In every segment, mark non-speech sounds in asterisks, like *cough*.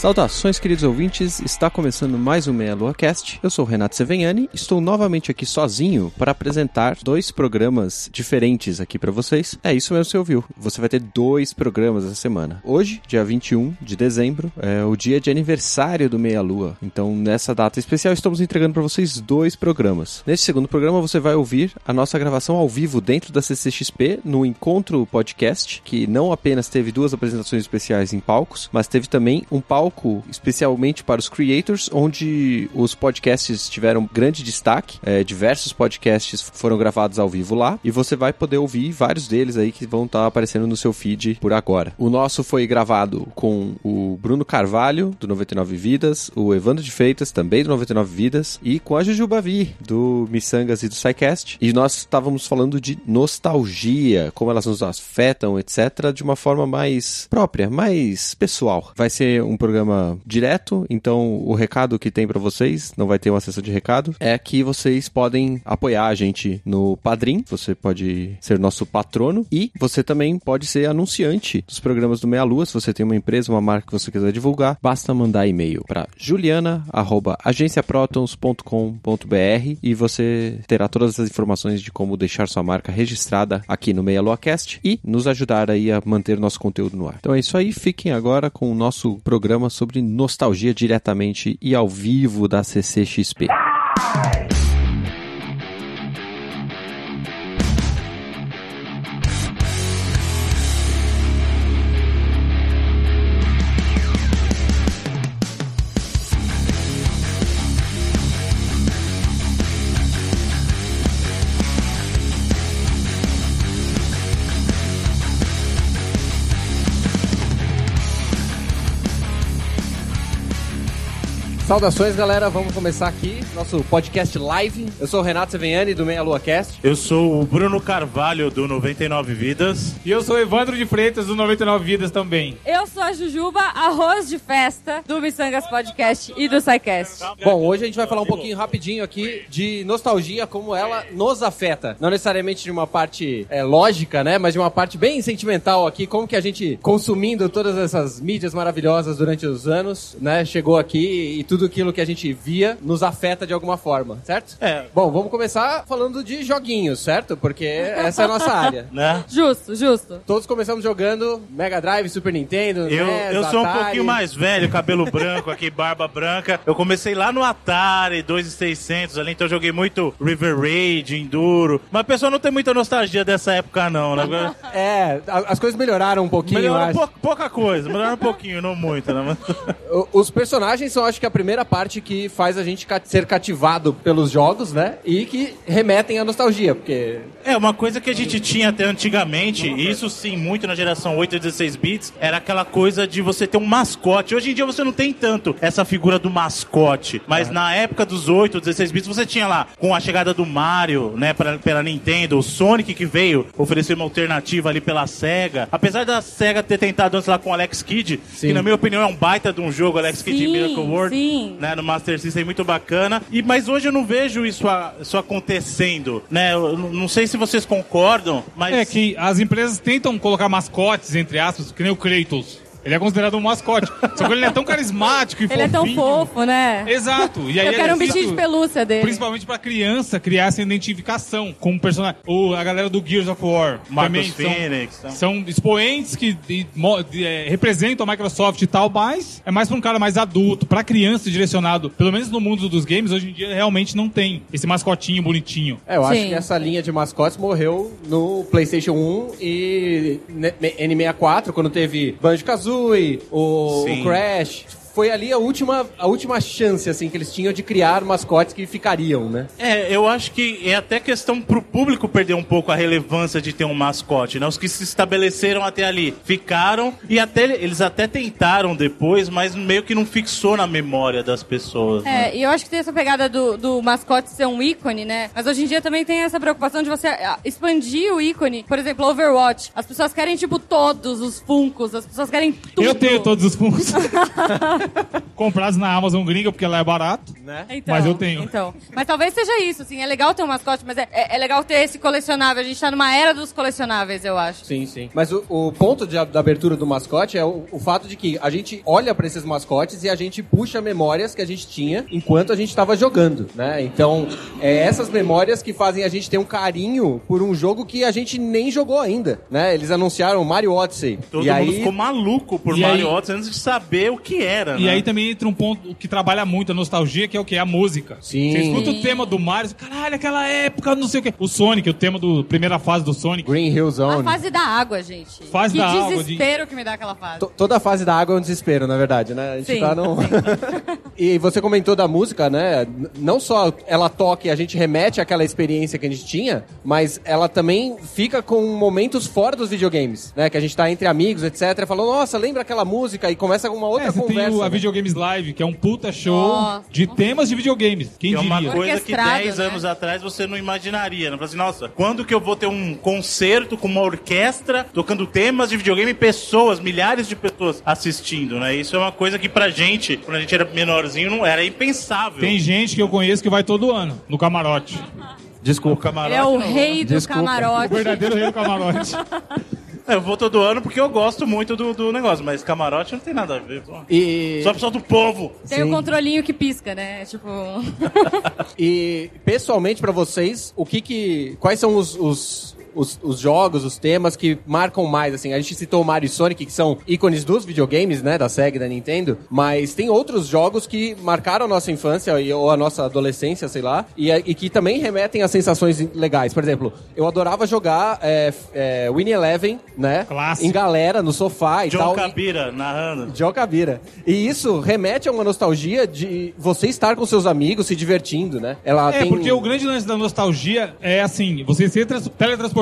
Saudações, queridos ouvintes. Está começando mais um Meia Lua Cast. Eu sou o Renato Seveniani. Estou novamente aqui sozinho para apresentar dois programas diferentes aqui para vocês. É isso mesmo que você ouviu. Você vai ter dois programas essa semana. Hoje, dia 21 de dezembro, é o dia de aniversário do Meia Lua. Então, nessa data especial, estamos entregando para vocês dois programas. Nesse segundo programa, você vai ouvir a nossa gravação ao vivo dentro da CCXP no Encontro Podcast, que não apenas teve duas apresentações especiais em palcos, mas teve também um palco palco especialmente para os creators, onde os podcasts tiveram grande destaque. É, diversos podcasts foram gravados ao vivo lá e você vai poder ouvir vários deles aí que vão estar tá aparecendo no seu feed por agora. O nosso foi gravado com o Bruno Carvalho, do 99 Vidas, o Evandro de Feitas, também do 99 Vidas, e com a Jujubavi, do Missangas e do SciCast. E nós estávamos falando de nostalgia, como elas nos afetam, etc., de uma forma mais própria, mais pessoal. Vai ser um programa programa direto, então o recado que tem para vocês, não vai ter uma sessão de recado, é que vocês podem apoiar a gente no Padrim, você pode ser nosso patrono e você também pode ser anunciante dos programas do Meia Lua, se você tem uma empresa, uma marca que você quiser divulgar, basta mandar e-mail para juliana@agenciaprotons.com.br e você terá todas as informações de como deixar sua marca registrada aqui no Meia Lua Cast e nos ajudar aí a manter nosso conteúdo no ar. Então é isso aí, fiquem agora com o nosso programa sobre nostalgia diretamente e ao vivo da CCXP. Saudações, galera. Vamos começar aqui nosso podcast live. Eu sou o Renato Seveniani, do Meia Lua Cast. Eu sou o Bruno Carvalho, do 99 Vidas. E eu sou o Evandro de Freitas, do 99 Vidas também. Eu sou a Jujuba, arroz de festa, do Missangas Podcast e do SciCast. Bom, hoje a gente vai falar um pouquinho rapidinho aqui de nostalgia, como ela nos afeta. Não necessariamente de uma parte é, lógica, né? Mas de uma parte bem sentimental aqui, como que a gente, consumindo todas essas mídias maravilhosas durante os anos, né? Chegou aqui e tudo tudo aquilo que a gente via nos afeta de alguma forma, certo? É. Bom, vamos começar falando de joguinhos, certo? Porque essa é a nossa área. *laughs* Né? Justo, justo. Todos começamos jogando Mega Drive, Super Nintendo, Eu, NES, eu sou um Atari. pouquinho mais velho, cabelo *laughs* branco aqui, barba branca. Eu comecei lá no Atari 2600 ali, então eu joguei muito River Raid, Enduro. Mas a pessoa não tem muita nostalgia dessa época não, né? É, a- as coisas melhoraram um pouquinho, acho. pou- pouca coisa, melhorou um pouquinho, não muito, né? *laughs* Os personagens são, acho que, a primeira parte que faz a gente ser cativado pelos jogos, né? E que remetem à nostalgia, porque... É, uma coisa que a gente tinha até antigamente, e isso sim, muito na geração 8 e 16 bits, era aquela coisa de você ter um mascote. Hoje em dia você não tem tanto essa figura do mascote, mas na época dos 8, 16 bits, você tinha lá, com a chegada do Mario, né, pra, pela Nintendo, o Sonic que veio oferecer uma alternativa ali pela SEGA. Apesar da SEGA ter tentado antes lá com o Alex Kidd, que na minha opinião é um baita de um jogo, Alex Kidd Sim, Miracle World, sim. Né, no Master System muito bacana. E mas hoje eu não vejo isso, a- isso acontecendo, né? Eu não sei se vocês concordam, mas É que as empresas tentam colocar mascotes, entre aspas, que nem o Kratos. Ele é considerado um mascote. Só que ele é tão carismático e Ele é tão fofinho. fofo, né? Exato. E aí Eu é quero um feito- bichinho de pelúcia dele. Principalmente pra criança criar essa identificação com o personagem. Ou a galera do Gears of War. Marcos também são- Phoenix. então. São expoentes que de- de- é, representam a Microsoft e tal, mas é mais pra um cara mais adulto, pra criança direcionado. Pelo menos no mundo dos games, hoje em dia realmente não tem esse mascotinho bonitinho. É, eu acho Sim. que essa linha de mascotes morreu no PlayStation 1 e ne- N64, quando teve Banjo-Kazooie, o, o Crash. Foi ali a última, a última chance, assim, que eles tinham de criar mascotes que ficariam, né? É, eu acho que é até questão pro público perder um pouco a relevância de ter um mascote, né? Os que se estabeleceram até ali ficaram e até eles até tentaram depois, mas meio que não fixou na memória das pessoas. né? É, e eu acho que tem essa pegada do, do mascote ser um ícone, né? Mas hoje em dia também tem essa preocupação de você ah, expandir o ícone. Por exemplo, Overwatch. As pessoas querem, tipo, todos os funcos, as pessoas querem tudo. Eu tenho todos os fundos. *laughs* Comprados na Amazon gringa, porque lá é barato. Né? Então, Mas eu tenho. Então. Mas talvez seja isso, assim. É legal ter um mascote, mas é, é, é legal ter esse colecionável. A gente tá numa era dos colecionáveis, eu acho. Sim, sim. Mas o, o ponto de- da abertura do mascote é o, o fato de que a gente olha pra esses mascotes e a gente puxa memórias que a gente tinha enquanto a gente estava jogando, né? Então, é essas memórias que fazem a gente ter um carinho por um jogo que a gente nem jogou ainda, né? Eles anunciaram Mario Odyssey. Todo e mundo aí, ficou maluco por E Mario aí- Odyssey antes de saber o que era, E né? aí também entra um ponto que trabalha muito a nostalgia, que é o que? A música. Sim. Você escuta o tema do Mario, você, caralho, aquela época, não sei o quê. O Sonic, o tema da primeira fase do Sonic. Green Hill A Zone. fase da água, gente. Fase que da água, de- desespero que me dá aquela fase. To- Toda a fase da água é um desespero, na verdade, né? A gente Sim, tá num... *laughs* e você comentou da música, né? Não só ela toca e a gente remete àquela experiência que a gente tinha, mas ela também fica com momentos fora dos videogames, né? Que a gente tá entre amigos, etc. Falou, nossa, lembra aquela música? E começa com uma outra É, conversa. O, a né? Videogames Live, que é um puta show Nossa. de temas de videogames. Quem Que é uma diria? coisa que Orquestrado, 10 né? anos atrás você não imaginaria. Né? Fala assim, nossa, quando que eu vou ter um concerto com uma orquestra tocando temas de videogame e pessoas, milhares de pessoas assistindo, né? Isso é uma coisa que pra gente, quando a gente era menorzinho, não era impensável. Tem gente que eu conheço que vai todo ano no camarote. o Desculpa. camarote. Ele é o não. rei do Desculpa. O camarote. verdadeiro rei do camarote. *laughs* É, Eu vou todo ano porque eu gosto muito do, do negócio, mas camarote não tem nada a ver. pô. E, Só pessoal do povo. Tem o Sim. controlinho que pisca, né? Tipo. *laughs* e pessoalmente pra vocês, o que que... Quais são os... os... Os, os jogos, os temas que marcam mais, assim, a gente citou o Mario e Sonic, que são ícones dos videogames, né, da Sega e da Nintendo, mas tem outros jogos que marcaram a nossa infância ou a nossa adolescência, sei lá, e, e que também remetem a sensações legais. Por exemplo, eu adorava jogar é, é, Winnie Eleven, né, Clássico. em galera, no sofá e John tal. Cabira narrando. John Cabira. E isso remete a uma nostalgia de você estar com seus amigos se divertindo, né? Ela É, tem... porque o grande lance da nostalgia é assim, você ser trans-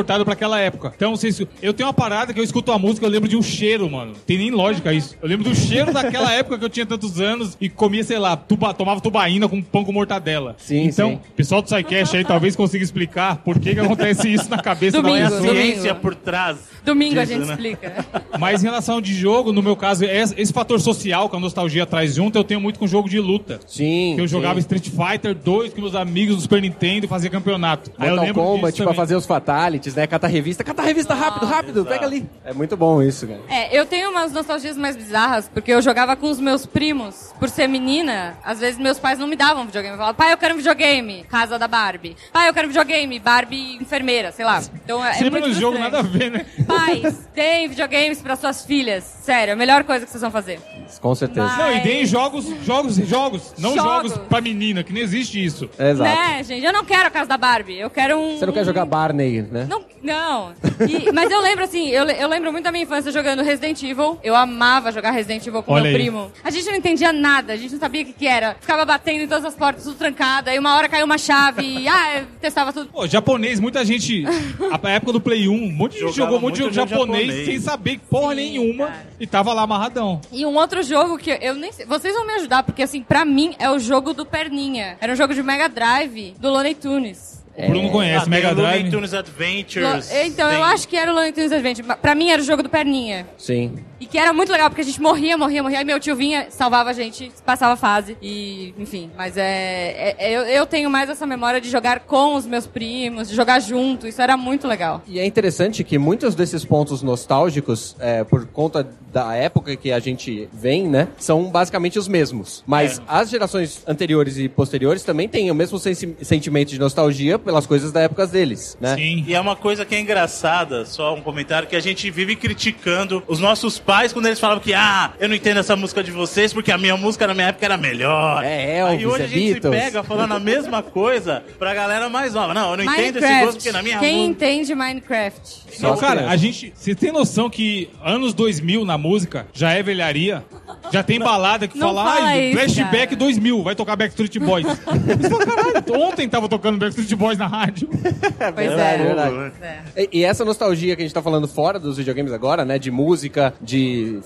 teletransportado pra aquela época. Então, vocês, eu tenho uma parada que eu escuto a música, eu lembro de um cheiro, mano. Tem nem lógica isso. Eu lembro do cheiro daquela *laughs* época que eu tinha tantos anos e comia, sei lá, tuba, tomava tubaína com pão com mortadela. Sim, então, sim. pessoal do SciCast aí talvez consiga explicar por que, que acontece isso na cabeça Domingo, da A ciência por trás. Domingo a disso, gente né? explica. *laughs* Mas em relação de jogo, no meu caso, esse, esse fator social que a nostalgia traz junto, eu tenho muito com jogo de luta. Sim, Que eu sim. jogava Street Fighter 2 com meus amigos do Super Nintendo e fazia campeonato. Aí eu Mortal lembro Kombat disso pra também. fazer os fatalities, né? Cata revista. Cata revista rápido, rápido, exato. pega ali. É muito bom isso, cara. É, eu tenho umas nostalgias mais bizarras, porque eu jogava com os meus primos. Por ser menina, às vezes meus pais não me davam videogame. Eu falava, pai, eu quero um videogame. Casa da Barbie. Pai, eu quero um videogame. Barbie enfermeira, sei lá. Então é, é Sempre muito no jogo, nada a ver, né? Pais, deem videogames para suas filhas. Sério, a melhor coisa que vocês vão fazer. Com certeza. Mas- Não, e deem jogos, jogos, jogos. Não Jogos. jogos pra menina, que não existe isso. É, exato. Né, gente? Eu não quero a casa da Barbie. Eu quero um. Você não quer jogar Barney, né? Não, não. E- mas eu lembro assim, eu, eu lembro muito da minha infância jogando Resident Evil. Eu amava jogar Resident Evil com Olha meu aí. primo. A gente não entendia nada, a gente não sabia o que, que era. Ficava batendo em todas as portas, tudo trancado. Aí uma hora caiu uma chave e ah, testava tudo. Pô, japonês, muita gente. A época do Play 1, um monte de gente jogou muito jogo muito jogo japonês, japonês. sem saber porra Sim, nenhuma cara. e tava lá amarradão. E um outro jogo que eu nem sei. Vocês vão me ajudar, porque assim, pra mim é o jogo do Perninha. Era um jogo de Mega Drive do Looney Tunes. O Bruno conhece, Ah, Mega o Looney Drive. Tunes Adventures. Lo- Então, eu tem- acho que era o Looney Tunes Adventure. Mas Pra mim era o jogo do Perninha. Sim. E que era muito legal, porque a gente morria, morria, morria. Aí meu tio vinha, salvava a gente, passava a fase. E, enfim, mas é. é- eu, eu tenho mais essa memória de jogar com os meus primos, de jogar junto. Isso era muito legal. E é interessante que muitos desses pontos nostálgicos, é, por conta da época que a gente vem, né, são basicamente os mesmos. Mas É. as gerações anteriores e posteriores também têm o mesmo sensi- sentimento de nostalgia pelas coisas da época deles, né? Sim. E é uma coisa que é engraçada, só um comentário, que a gente vive criticando os nossos pais quando eles falavam que, ah, eu não entendo essa música de vocês porque a minha música na minha época era melhor. É, Elvis, Aí hoje é a gente Beatles. se pega falando a mesma coisa pra galera mais nova. Não, eu não entendo esse gosto porque na minha Quem música... entende Minecraft? Só Não, cara, a gente. Você tem noção que anos 2000 na música já é velharia? Já tem balada que Não fala, fala ai, isso, flashback cara." 2000, vai tocar Backstreet Boys. *laughs* Caralho, ontem tava tocando Backstreet Boys na rádio. *laughs* Pois verdade, é. verdade. É. E, e essa nostalgia que a gente tá falando fora dos videogames agora, né? De música, de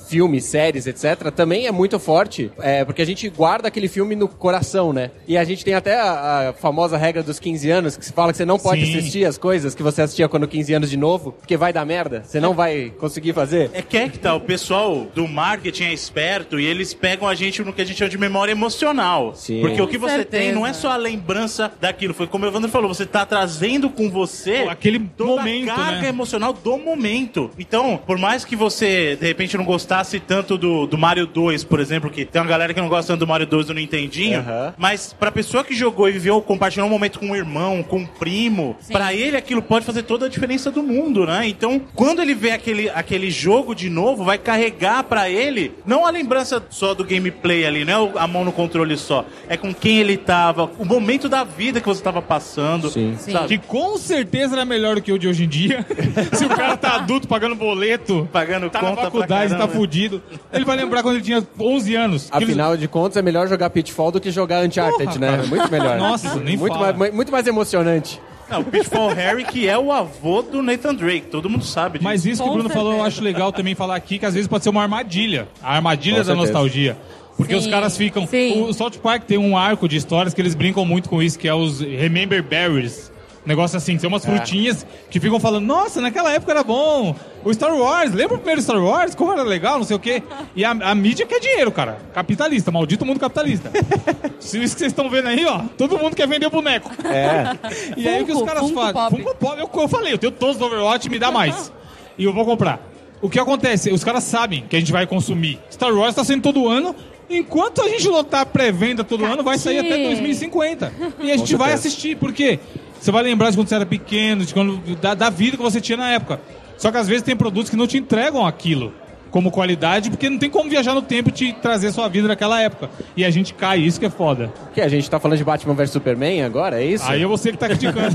filmes, séries, etc., também é muito forte, é, porque a gente guarda aquele filme no coração, né? E a gente tem até a, a famosa regra dos 15 anos, que se fala que você não pode Sim. assistir as coisas que você assistia quando 15 anos de novo, porque vai dar merda. Você não vai conseguir fazer. É que é que tá, o pessoal do marketing é esperto e eles pegam a gente no que a gente chama de memória emocional. Sim. Porque o que você certeza. tem não é só a lembrança daquilo, foi como o Evandro falou, você tá trazendo com você Pô, aquele toda momento, a carga né? emocional do momento. Então, por mais que você, de repente, não gostasse tanto do, do Mario 2, por exemplo, que tem uma galera que não gosta tanto do Mario 2 do Nintendinho, Aham. mas pra pessoa que jogou e viveu, compartilhou um momento com um irmão, com um primo, Sim. pra ele aquilo pode fazer toda a diferença do mundo, né? Então, quando ele vê aquele, aquele jogo de novo, vai carregar pra ele não a lembrança só do gameplay ali, não é o- a mão no controle só, é com quem ele tava, o momento da vida que você tava passando, Sim. Sim. Que com certeza era melhor do que o de hoje em dia. *laughs* Se o cara tá adulto pagando boleto, Pagando tá conta pra faculdade, tá caramba. fudido. Ele vai lembrar quando ele tinha 11 anos. Que ele- Afinal de contas, é melhor jogar Pitfall do que jogar Uncharted, Porra, né? cara. Muito melhor. Nossa, nem muito fala. mais, muito mais emocionante. Não, o Pitfall Harry, que é o avô do Nathan Drake, todo mundo sabe disso. Mas isso que o Com Bruno falou, eu certeza. acho legal também falar aqui, que às vezes pode ser uma armadilha. A armadilha Com da certeza. nostalgia. Porque Sim, os caras ficam. sim. O South Park tem um arco de histórias que eles brincam muito com isso, que é os Remember Berries. Um negócio assim, tem É. umas frutinhas que ficam falando, nossa, naquela época era bom. O Star Wars, lembra o primeiro Star Wars? Como era legal, não sei o quê. E a, a mídia quer dinheiro, cara. Capitalista, maldito mundo capitalista. *laughs* Se Isso que vocês estão vendo aí, ó. Todo mundo quer vender boneco. É. *laughs* E aí o que os caras Funko fazem? Pop. Funko Pop, eu, eu falei, eu tenho todos do Overwatch, me dá mais. *laughs* E eu vou comprar. O que acontece? Os caras sabem que a gente vai consumir. Star Wars tá saindo todo ano. Enquanto a gente lotar pré-venda todo ano, vai sair até Catinho. 2050. E a gente vai assistir. Por quê? Você vai lembrar de quando você era pequeno, de quando, da, da vida que você tinha na época. Só que às vezes tem produtos que não te entregam aquilo como qualidade, porque não tem como viajar no tempo e te trazer sua vida naquela época. E a gente cai, isso que é foda. que a gente tá falando de Batman vs Superman agora, é isso? Aí é você que tá criticando.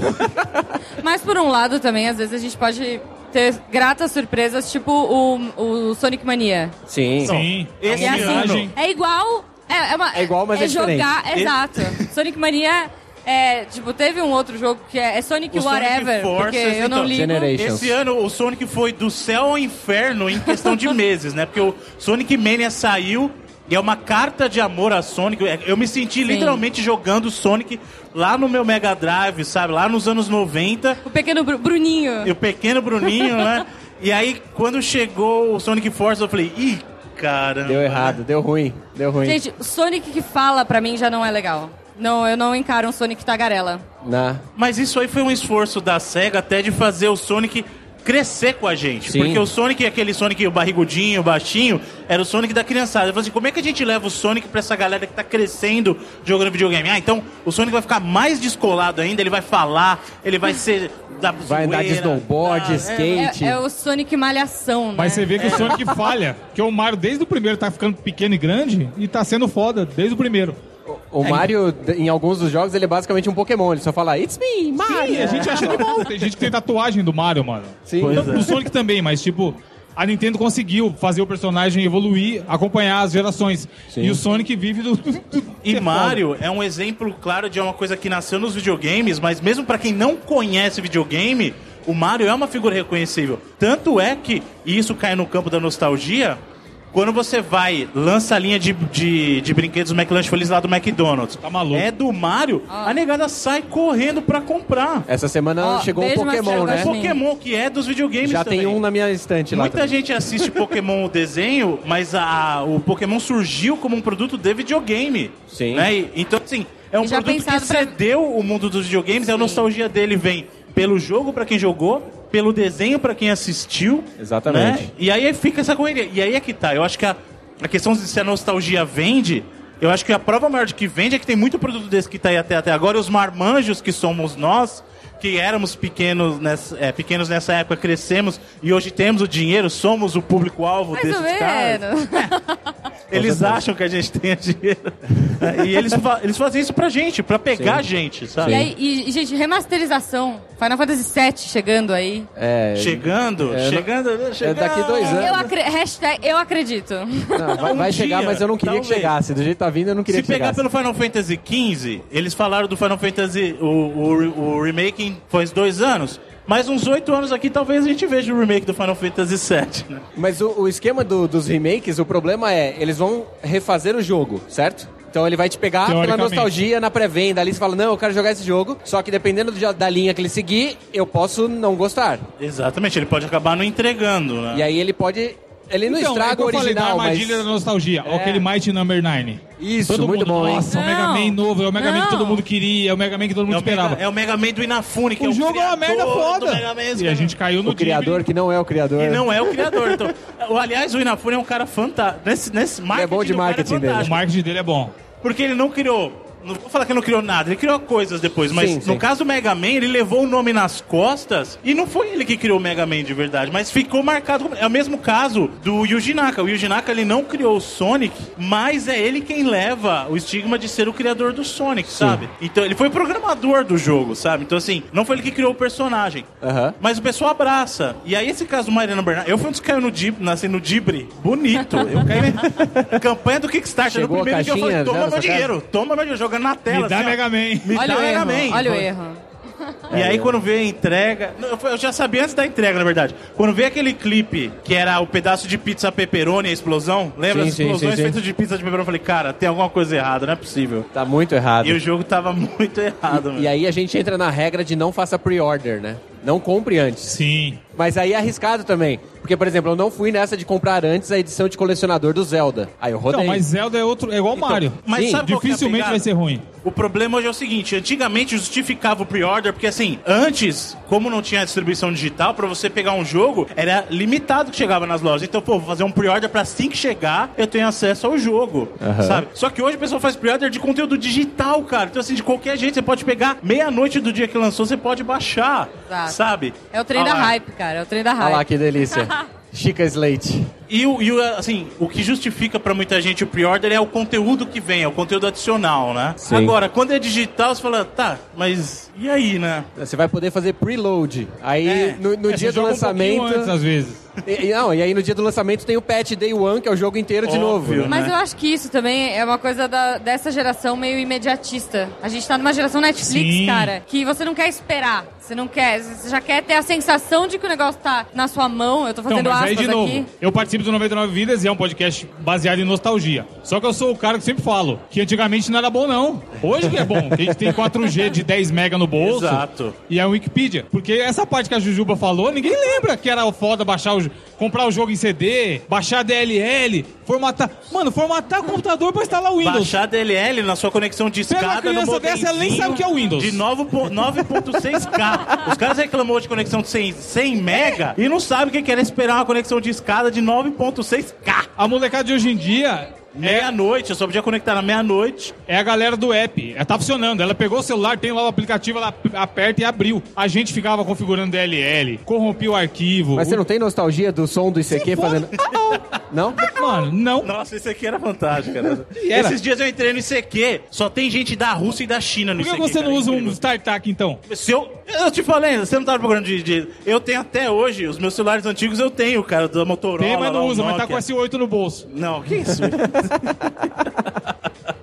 *laughs* Mas por um lado também, às vezes a gente pode ter gratas surpresas, tipo o, o Sonic Mania. Sim. Sim. Esse É a assim, viagem. é igual. É, é, uma, É igual, mas é jogar, diferente. Exato. *laughs* Sonic Mania. É, tipo, teve um outro jogo que é, é Sonic O Sonic Whatever, Forces, porque eu não então, ligo. Generations. Esse ano o Sonic foi do céu ao inferno em questão de *laughs* meses, né? Porque o Sonic Mania saiu e é uma carta de amor a Sonic. É, Eu me senti literalmente jogando Sonic lá no meu Mega Drive, sabe? Lá nos anos 90. O pequeno Bru- Bruninho. E o pequeno Bruninho, né? *laughs* E aí, quando chegou o Sonic Force, eu falei, ih, caramba. Deu errado, deu ruim, deu ruim. Gente, o Sonic que fala pra mim já não é legal. Não, eu não encaro um Sonic tagarela. Na... Mas isso aí foi um esforço da SEGA até de fazer o Sonic crescer com a gente. Sim. Porque o Sonic, aquele Sonic o barrigudinho, baixinho, era o Sonic da criançada. Eu falei assim, como é que a gente leva o Sonic pra essa galera que tá crescendo jogando videogame? Ah, então o Sonic vai ficar mais descolado ainda, ele vai falar, ele vai ser da Vai andar de snowboard, da- skate. É, é o Sonic malhação, né? Mas você vê que o Sonic falha. Que o Mario, desde o primeiro, tá ficando pequeno e grande e tá sendo foda desde o primeiro. O Mario, em alguns dos jogos, ele é basicamente um Pokémon. Ele só fala, It's me, Mario. Sim, a gente acha animal. *laughs* Tem gente que tem tatuagem do Mario, mano. Sim. Pois Então, é. O Sonic também, mas tipo. A Nintendo conseguiu fazer o personagem evoluir, acompanhar as gerações. E o Sonic vive do. do- do- E ser Mario é um exemplo claro de uma coisa que nasceu nos videogames, mas mesmo pra quem não conhece videogame, o Mario é uma figura reconhecível. Tanto é que, e isso cai no campo da nostalgia, Quando você vai, lança a linha de, de, de brinquedos do McLanche Feliz lá do McDonald's. Tá maluco. É do Mario, a negada sai correndo pra comprar. Essa semana chegou um beijo, Pokémon, Marcelo né? É Guaxinim. Pokémon, que é dos videogames Já também. tem um na minha estante lá. Muita também. gente assiste Pokémon o desenho, mas a, o Pokémon surgiu como um produto de videogame. Sim. Né? E- então, assim, é um E já produto que pensado pra- cedeu o mundo dos videogames, e a nostalgia dele vem pelo jogo pra quem jogou, pelo desenho pra quem assistiu. Exatamente. né? E aí fica essa correria. E aí é que tá. Eu acho que a, a questão de se a nostalgia vende. Eu acho que a prova maior de que vende é que tem muito produto desse que tá aí até, até agora. E os marmanjos que somos nós, que éramos pequenos nessa, é, pequenos nessa época, crescemos e hoje temos o dinheiro, somos o público-alvo desses caras. menos. *laughs* Eles acham que a gente tem dinheiro. e eles, fa- eles fazem isso pra gente, pra pegar a gente, sabe? E aí, e, e, gente, remasterização. Final Fantasy VII chegando aí. É, Chegando, É, chegando, chegando. daqui dois anos. Eu, acre hashtag, eu acredito. não, vai, vai Um chegar, dia, mas eu não queria que talvez. chegasse. Do jeito que tá vindo, eu não queria Se que pegar chegasse. pelo Final Fantasy XV, eles falaram do Final Fantasy. O, o, o remake faz dois anos. Mais uns oito anos aqui, talvez a gente veja o remake do Final Fantasy VII. Né? Mas o, o esquema do- dos remakes, o problema é, eles vão refazer o jogo, certo? Então ele vai te pegar pela nostalgia na pré-venda. Ali você fala, não, eu quero jogar esse jogo. Só que dependendo do- da linha que ele seguir, eu posso não gostar. Exatamente, ele pode acabar não entregando, né? E aí ele pode. Ele não Então, é estraga que o eu falei da original, mas. armadilha da nostalgia. É. Aquele Mighty Number 9. Isso, Todo muito mundo, bom, hein? Nossa, o Mega Não. Man novo, é o Mega Man que Não. todo mundo queria, é o Mega Man que todo mundo É esperava. Mega, é o Mega Man do Inafune, que O é o jogo é uma merda foda. Man, E a gente caiu no O criador que não é o criador. E não é o criador. Então, o- aliás, o Inafune é um cara fantástico. Nesse, nesse marketing bom de marketing dele. O marketing dele é bom. Porque ele não criou. Não vou falar que ele não criou nada, ele criou coisas depois, mas Sim, no sim. caso do Mega Man, ele levou o nome nas costas e não foi ele que criou o Mega Man de verdade, mas ficou marcado. É o mesmo caso do Yuji Naka. O Yuji Naka ele não criou o Sonic, mas é ele quem leva o estigma de ser o criador do Sonic, sabe? Então ele foi programador do jogo, sabe? Então assim, não foi ele que criou o personagem. Aham. Mas o pessoal abraça. E aí, esse caso do Mariana Bernardo, eu fui um dos que caiu no Dib, nasci no Dibre, bonito. Eu caí na *laughs* campanha do Kickstarter. Chegou no primeiro dia eu falei, toma meu dinheiro, toma meu dinheiro, jogando na tela. Me dá assim, ó. Mega Man. Me Olha dá o Mega erro. Man. Olha o erro. E aí, quando veio a entrega. não, Eu já sabia antes da entrega, na verdade. Quando veio aquele clipe, que era o pedaço de pizza pepperoni, a explosão, lembra? Sim, As sim, explosões sim, sim. feitas de pizza de pepperoni. Eu falei, cara, tem alguma coisa errada, não é possível. Tá muito errado. E o jogo tava *laughs* muito errado, mano. E aí a gente entra na regra de não faça pre-order, né? Não compre antes. Sim. Mas aí é arriscado também. Porque, por exemplo, eu não fui nessa de comprar antes a edição de colecionador do Zelda. Aí eu rodei. Não, mas Zelda é outro, é igual Mario. Mas Sim, sabe é Dificilmente vai ser ruim. O problema hoje é o seguinte, antigamente justificava o pre-order, porque assim, antes, como não tinha distribuição digital, pra você pegar um jogo, era limitado que chegava nas lojas. Então, pô, vou fazer um pre-order pra assim que chegar, eu tenho acesso ao jogo, sabe? Só que hoje o pessoal faz pre-order de conteúdo digital, cara. Então, assim, de qualquer jeito, você pode pegar meia-noite do dia que lançou, você pode baixar, Exato. Sabe? É o trem Ah da lá. hype, cara. É o trem da Olha hype. lá que delícia. *laughs* Chica Slate. E, o, e assim, o que justifica pra muita gente o pre-order é o conteúdo que vem, é o conteúdo adicional, né? Sim. Agora, quando é digital, você fala, tá, mas e aí, né? Você vai poder fazer preload. Aí É. no, no É, dia do joga um lançamento. antes, às vezes. E, não, e aí no dia do lançamento tem o patch Day One, que é o jogo inteiro de novo. Óbvio, né? Mas né? eu acho que isso também é uma coisa da- dessa geração meio imediatista. A gente tá numa geração Netflix, Sim. cara, que você não quer esperar. Você não quer, você já quer ter a sensação de que o negócio tá na sua mão. Eu tô Então, fazendo aí aspas de novo, aqui. eu participo do 99 Vidas e é um podcast baseado em nostalgia. Só que eu sou o cara que sempre falo que antigamente não era bom, não. Hoje que é bom. que a gente tem 4G de 10 mega no bolso. Exato. E é o Wikipedia. Porque essa parte que a Jujuba falou, ninguém lembra que era foda baixar o, comprar o jogo em CD, baixar DLL, formatar. Mano, formatar o computador pra instalar o Windows. Baixar DLL na sua conexão de uma escada no criança dessa, ela nem sabe o que é o Windows. De 9 po- 9.6K. Os caras reclamou de conexão de 100, 100 mega e não sabe o que era esperar uma conexão de escada de 9.6K. A molecada de hoje em dia é, Meia-noite, eu só podia conectar na meia-noite. é a galera do app. Ela tá funcionando. Ela pegou o celular, tem lá o aplicativo, ela aperta e abriu. A gente ficava configurando DLL, corrompia o arquivo. Mas você não tem nostalgia do som do ICQ fazendo. *laughs* Não? Mano, não. Nossa, isso aqui era fantástico, cara. *laughs* Era. Esses dias eu entrei no ICQ, só tem gente da Rússia e da China no Por que ICQ. você não cara, usa um incrível. StarTAC então? Se eu, eu te falei, você não tava procurando de, de- Eu tenho até hoje, os meus celulares antigos eu tenho, cara, da Motorola. Tem, mas lá, não o usa, mas tá com S8 no bolso. Não, que isso? *laughs*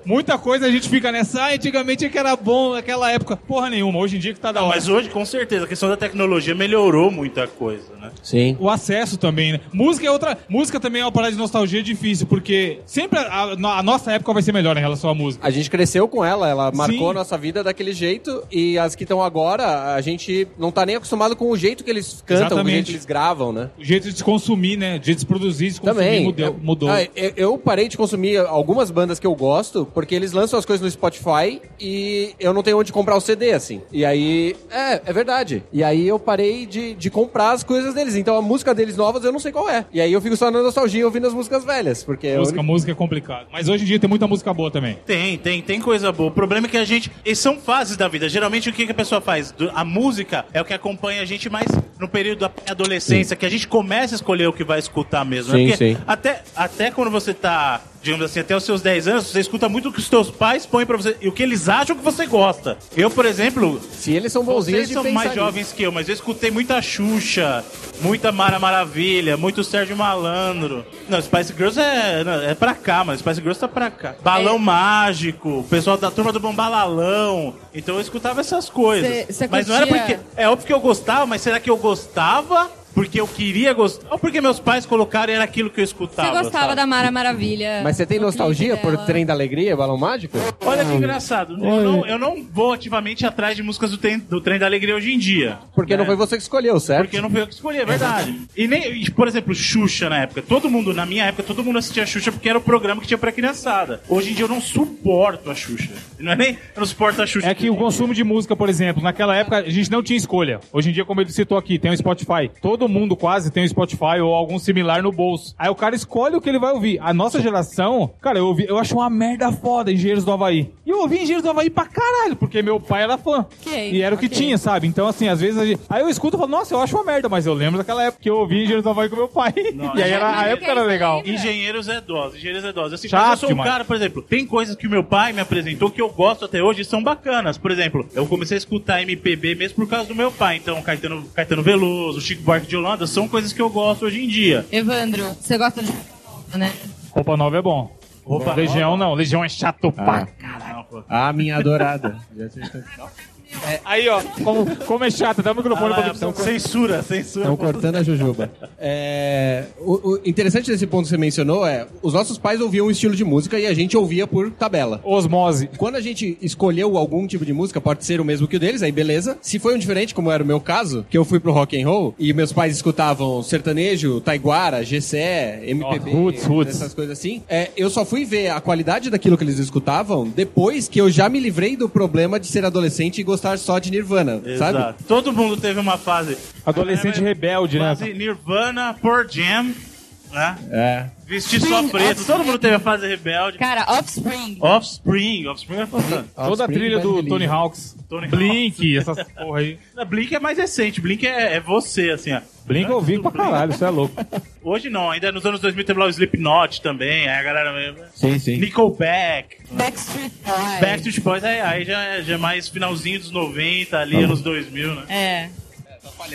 Muita coisa a gente fica nessa, ah, antigamente é que era bom naquela época. Porra nenhuma, hoje em dia que tá da hora. Mas hoje, com certeza, a questão da tecnologia melhorou muita coisa, né? Sim. O acesso também, né? Música é outra. Música também é uma parada de nostalgia difícil, porque sempre a, a- nossa época vai ser melhor em relação à música. A gente cresceu com ela, ela marcou Sim. a nossa vida daquele jeito e as que estão agora, a gente não tá nem acostumado com o jeito que eles cantam, com o Exatamente. jeito que eles gravam, né? O jeito de se consumir, né? O jeito de se produzir, de se consumir Também. mudou. mudou. Ah, eu, eu parei de consumir algumas bandas que eu gosto, porque eles lançam as coisas no Spotify e eu não tenho onde comprar o CD, assim. E aí, é, é verdade. E aí eu parei de, de comprar as coisas deles. Então a música deles novas eu não sei qual é. E aí eu fico só na nostalgia ouvindo as músicas velhas, porque... eu- música, música é complicado. Mas hoje em dia tem muita música boa também. Tem, tem, tem coisa boa. O problema é que a gente. E são fases da vida. Geralmente o que, que a pessoa faz? A música é o que acompanha a gente mais no período da adolescência, que a gente começa a escolher o que vai escutar mesmo. né? Sim, Porque sim. Até, até quando você tá, digamos assim, até os seus 10 anos, você escuta muito o que os teus pais põem pra você e o que eles acham que você gosta. Eu, por exemplo, Se eles são bonzinhos vocês são mais nisso. jovens que eu, mas eu escutei muita Xuxa, muita Mara Maravilha, muito Sérgio Malandro. Não, Spice Girls é, não, é pra cá, mas Spice Girls tá pra cá. Balão Mágico, o pessoal da turma do Bombalalão. Então eu escutava essas coisas. Cê- cê mas não era porque. É óbvio que eu gostava, mas será que eu gostava? Porque eu queria gostar. Ou porque meus pais colocaram e era aquilo que eu Você escutava. gostava sabe? da Mara Maravilha. Mas você tem nostalgia por. Trem da Alegria, Balão Mágico? Olha que engraçado. Eu não, eu não vou ativamente atrás de músicas do trem, do trem da Alegria hoje em dia. Porque não É. foi você que escolheu, certo? Porque não foi eu que escolhi, é verdade. E nem, por exemplo, Xuxa na época. Todo mundo, na minha época, todo mundo assistia Xuxa porque era o programa que tinha pra criançada. Hoje em dia eu não suporto a Xuxa. Não é nem eu não suporto a Xuxa. É que o consumo de música, por exemplo, naquela época a gente não tinha escolha. Hoje em dia, como ele citou aqui, tem o Spotify. Todo mundo quase tem o Spotify ou algum similar no bolso. Aí o cara escolhe o que ele vai ouvir. A nossa geração, cara, eu, ouvi, eu acho uma merda foda Engenheiros do Havaí. E eu ouvi Engenheiros do Havaí pra caralho, porque meu pai era fã. Ok, e era o que ok. tinha, sabe? Então, assim, às vezes a gente... Aí eu escuto e falo, nossa, eu acho uma merda, mas eu lembro daquela época que eu ouvi Engenheiros do Havaí com meu pai. *laughs* e aí era, a época era legal. Engenheiros é dose, engenheiros é dose. Assim, Chato mas eu sou um demais. cara, por exemplo, tem coisas que o meu pai me apresentou que eu gosto até hoje e são bacanas. Por exemplo, eu comecei a escutar MPB mesmo por causa do meu pai. Então, Caetano, Caetano Veloso, Chico Buarque de Holanda, são coisas que eu gosto hoje em dia. Evandro, você gosta de. né? Roupa nova é bom. Roupa Legião não, Legião é chato pra Não, pô. Ah, minha adorada. Aí, ó, como, como é chato, dá o microfone pra Ah, censura, censura. Estão cortando a jujuba. É, o, o interessante desse ponto que você mencionou é os nossos pais ouviam um estilo de música e a gente ouvia por tabela. Osmose. Quando a gente escolheu algum tipo de música, pode ser o mesmo que o deles, aí beleza. Se foi um diferente, como era o meu caso, que eu fui pro rock and roll e meus pais escutavam sertanejo, taiguara, GCE, MPB, Ó, roots, roots. essas coisas assim, é, eu só fui ver a qualidade daquilo que eles escutavam depois que eu já me livrei do problema de ser adolescente e gostar só de Nirvana, sabe? Exato. Todo mundo teve uma fase. Adolescente rebelde, né? Fase Nirvana, Pearl Jam, né? É. Vestir só preto. Todo mundo teve a fase rebelde. Cara, Offspring. Offspring, Offspring é fantástico. Toda a Offspring, trilha do Tony. Hawks. Tony Blink, essas porra aí. A Blink é mais recente, Blink é, é você, assim, ó. Blink eu ouvi pra caralho, isso é louco. Hoje não, ainda nos anos 2000 teve lá o Slipknot também, aí a galera mesmo. Sim, sim. Nickelback, Backstreet Boys. Backstreet Boys, aí, aí já, é- já é mais finalzinho dos 90, ali anos 2000, né? É.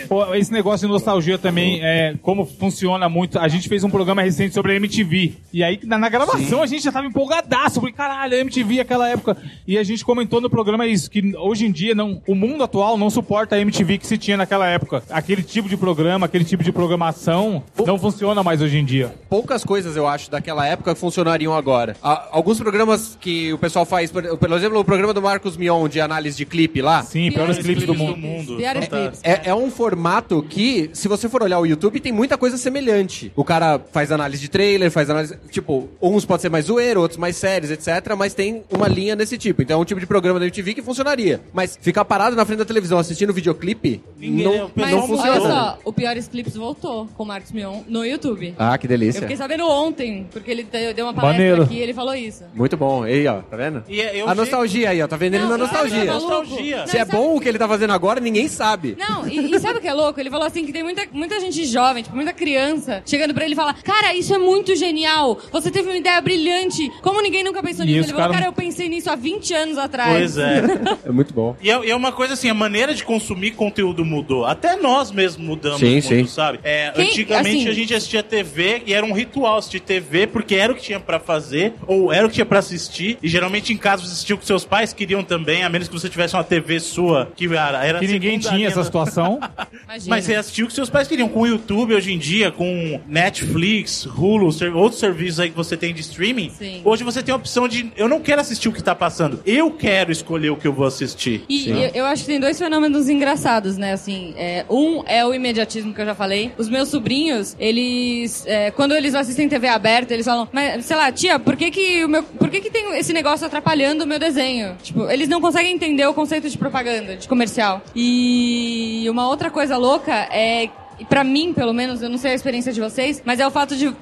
Pô, esse negócio de nostalgia também, é, como funciona muito. A gente fez um programa recente sobre a MTV. E aí, na, na gravação, a gente já tava empolgadaço. Porque, caralho, a MTV aquela época. E a gente comentou no programa isso, que hoje em dia, não, o mundo atual não suporta a MTV que se tinha naquela época. Aquele tipo de programa, aquele tipo de programação, não funciona mais hoje em dia. poucas coisas, eu acho, daquela época funcionariam agora. Há alguns programas que o pessoal faz, por, por exemplo, o programa do Marcos Mion de análise de clipe lá. Sim, piores Piores clipes do Clipes mundo. Piores Fantástico. clipes. É, é um formato que, se você for olhar o YouTube, tem muita coisa semelhante. O cara faz análise de trailer, faz análise. Tipo, uns pode ser mais zoeiro, outros mais sérios, etc. Mas tem uma linha desse tipo. Então é um tipo de programa da MTV que funcionaria. Mas ficar parado na frente da televisão assistindo videoclipe Ninguém- não, o pessoal Mas não funciona. olha só, o Piores Clipes voltou com o Marcos Mion no YouTube. Ah, que Eu delícia. fiquei sabendo ontem, porque ele deu uma palestra Maneiro. aqui e ele falou isso. Muito bom. Aí, ó, tá vendo? E é- eu a sei- nostalgia aí, ó. Tá vendo ele na Não, nostalgia. Nostalgia. Se é Não, bom o que ele tá fazendo agora, ninguém sabe. Não, e, e sabe o que é louco? Ele falou assim que tem muita, muita gente jovem, tipo, muita criança, chegando pra ele e fala: Cara, isso é muito genial. Você teve uma ideia brilhante. Como ninguém nunca pensou nisso? Ele falou, cara, eu pensei nisso há 20 anos atrás. Pois é. *laughs* É muito bom. E é, e é uma coisa assim, a maneira de consumir conteúdo mudou. Até nós mesmos mudamos Sim, muito, sim. sabe? É, Quem- antigamente assim- a gente assistia TV e era um ritual assistir TV porque era o que tinha pra fazer ou era o que tinha pra assistir. E geralmente em casa você assistiu com seus pais queriam também, a menos que você tivesse uma TV sua que era, era Que ninguém tinha essa da- situação. Imagina. Mas você assistiu o que seus pais queriam. Com o YouTube hoje em dia, com Netflix, Hulu, ser- outros serviços aí que você tem de streaming, Sim. hoje você tem a opção de eu não quero assistir o que tá passando, eu quero escolher o que eu vou assistir. E eu, eu acho que tem dois fenômenos engraçados, né? Assim, é, um é o imediatismo que eu já falei. Os meus sobrinhos, eles, é, quando eles assistem TV aberta, eles falam, mas sei lá, tia, por que que o meu, por que que tem esse negócio atrapalhando o meu desenho? Tipo, eles não conseguem entender o conceito de propaganda, de comercial. E uma outra coisa louca é e pra mim, pelo menos, eu não sei a experiência de vocês, mas é o fato de.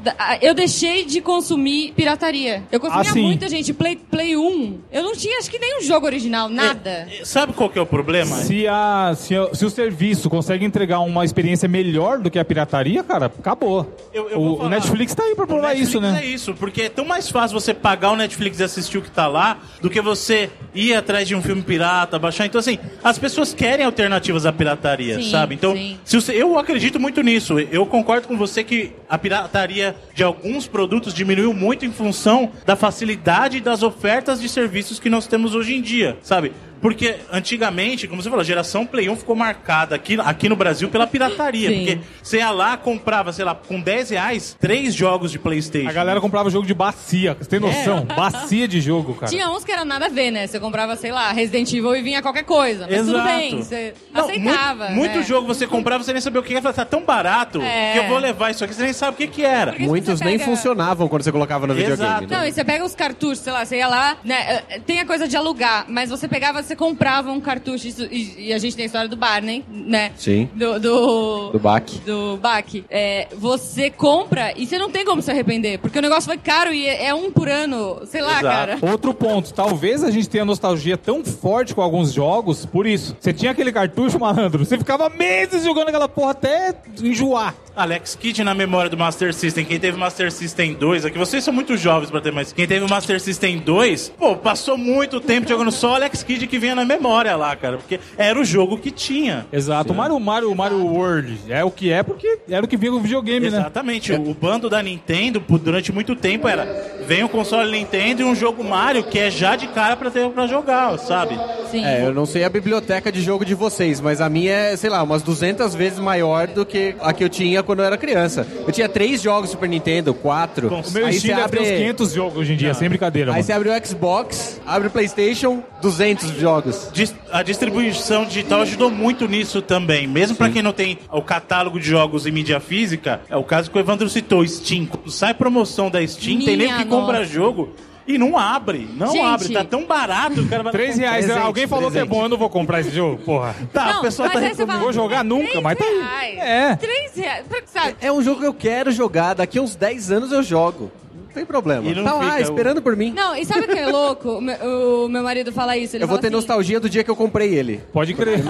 Eu deixei de consumir pirataria. Eu consumia Ah, muita gente. Play, Play 1. Eu não tinha, acho que nem um jogo original, nada. É, Sabe qual que é o problema? Se, a, se, a- se o serviço consegue entregar uma experiência melhor do que a pirataria, cara, acabou. Eu- eu o, o. Netflix tá aí pra provar isso, né? É isso, porque é tão mais fácil você pagar o Netflix e assistir o que tá lá do que você ir atrás de um filme pirata, baixar. Então, assim, as pessoas querem alternativas à pirataria, Sim, sabe? Então, sim. se você, eu acredito muito nisso. Eu concordo com você que a pirataria de alguns produtos diminuiu muito em função da facilidade das ofertas de serviços que nós temos hoje em dia, sabe? Porque antigamente, como você falou, a geração Play 1 ficou marcada aqui, aqui no Brasil pela pirataria. Sim. Porque você ia lá, comprava, sei lá, com 10 reais, três jogos de Playstation. A galera comprava jogo de bacia, você tem noção? É. *laughs* Bacia de jogo, cara. Tinha uns que era nada a ver, né? Você comprava, sei lá, Resident Evil e vinha qualquer coisa. Mas tudo bem, você Não, aceitava. Muito, muito né? jogo você comprava, você nem sabia o que era. Falava, Tá tão barato É. que eu vou levar isso aqui, você nem sabe o que, que era. Porque Muitos você nem pega- funcionavam quando você colocava no Exato. videogame. né? Não, e você pega os cartuchos, sei lá, você ia lá, né? eh, Tem a coisa de alugar, mas você pegava, você comprava um cartucho, e, e a gente tem a história do Barney, né? Sim. Do. Do, Do baque. do baque. É, você compra e você não tem como se arrepender, porque o negócio foi caro e é, é um por ano, sei lá, Exato. cara. Outro ponto, talvez a gente tenha nostalgia tão forte com alguns jogos, por isso. Você tinha aquele cartucho, malandro, você ficava meses jogando aquela porra até enjoar. Alex Kidd na memória do Master System. Quem teve Master System 2 aqui, vocês são muito jovens pra ter, mas quem teve o Master System 2, pô, passou muito tempo jogando só Alex Kidd que vinha na memória lá, cara. Porque era o jogo que tinha. Exato. O Mario, Mario, Mario World é o que é porque era o que vinha com o videogame, né? Exatamente. O bando da Nintendo, durante muito tempo, era vem o console Nintendo e um jogo Mario que é já de cara pra ter pra jogar, sabe? Sim. É, eu não sei a biblioteca de jogo de vocês, mas a minha é, sei lá, umas 200 vezes maior do que a que eu tinha quando eu era criança. Eu tinha três jogos Super Nintendo, quatro. Com- O meu Aí Steam você deve ter uns abre, 500 jogos hoje em dia, sem brincadeira, aí mano. você abre o Xbox, abre o PlayStation, 200 jogos. Dis- A distribuição digital ajudou muito nisso também. Mesmo pra quem não tem o catálogo de jogos em mídia física, é o caso que o Evandro citou, Steam. Quando sai promoção da Steam, tem Minha nego que compra jogo e não abre. Não Gente. abre. Tá tão barato, o cara vai 3 reais, Presente, alguém falou que é presente. bom, eu não vou comprar esse jogo, porra. Tá, Não, o pessoal tá reclamando. fala, Vou jogar nunca, "Três mas tá aí." reais. É. Três reais. Sabe? É um jogo que eu quero jogar, daqui a uns 10 anos eu jogo. Não tem problema. Não tá lá, fica- esperando por mim. Não, e sabe o que é *laughs* louco? O meu, o meu marido fala isso. Ele eu vou ter assim, nostalgia do dia que eu comprei ele. Pode crer.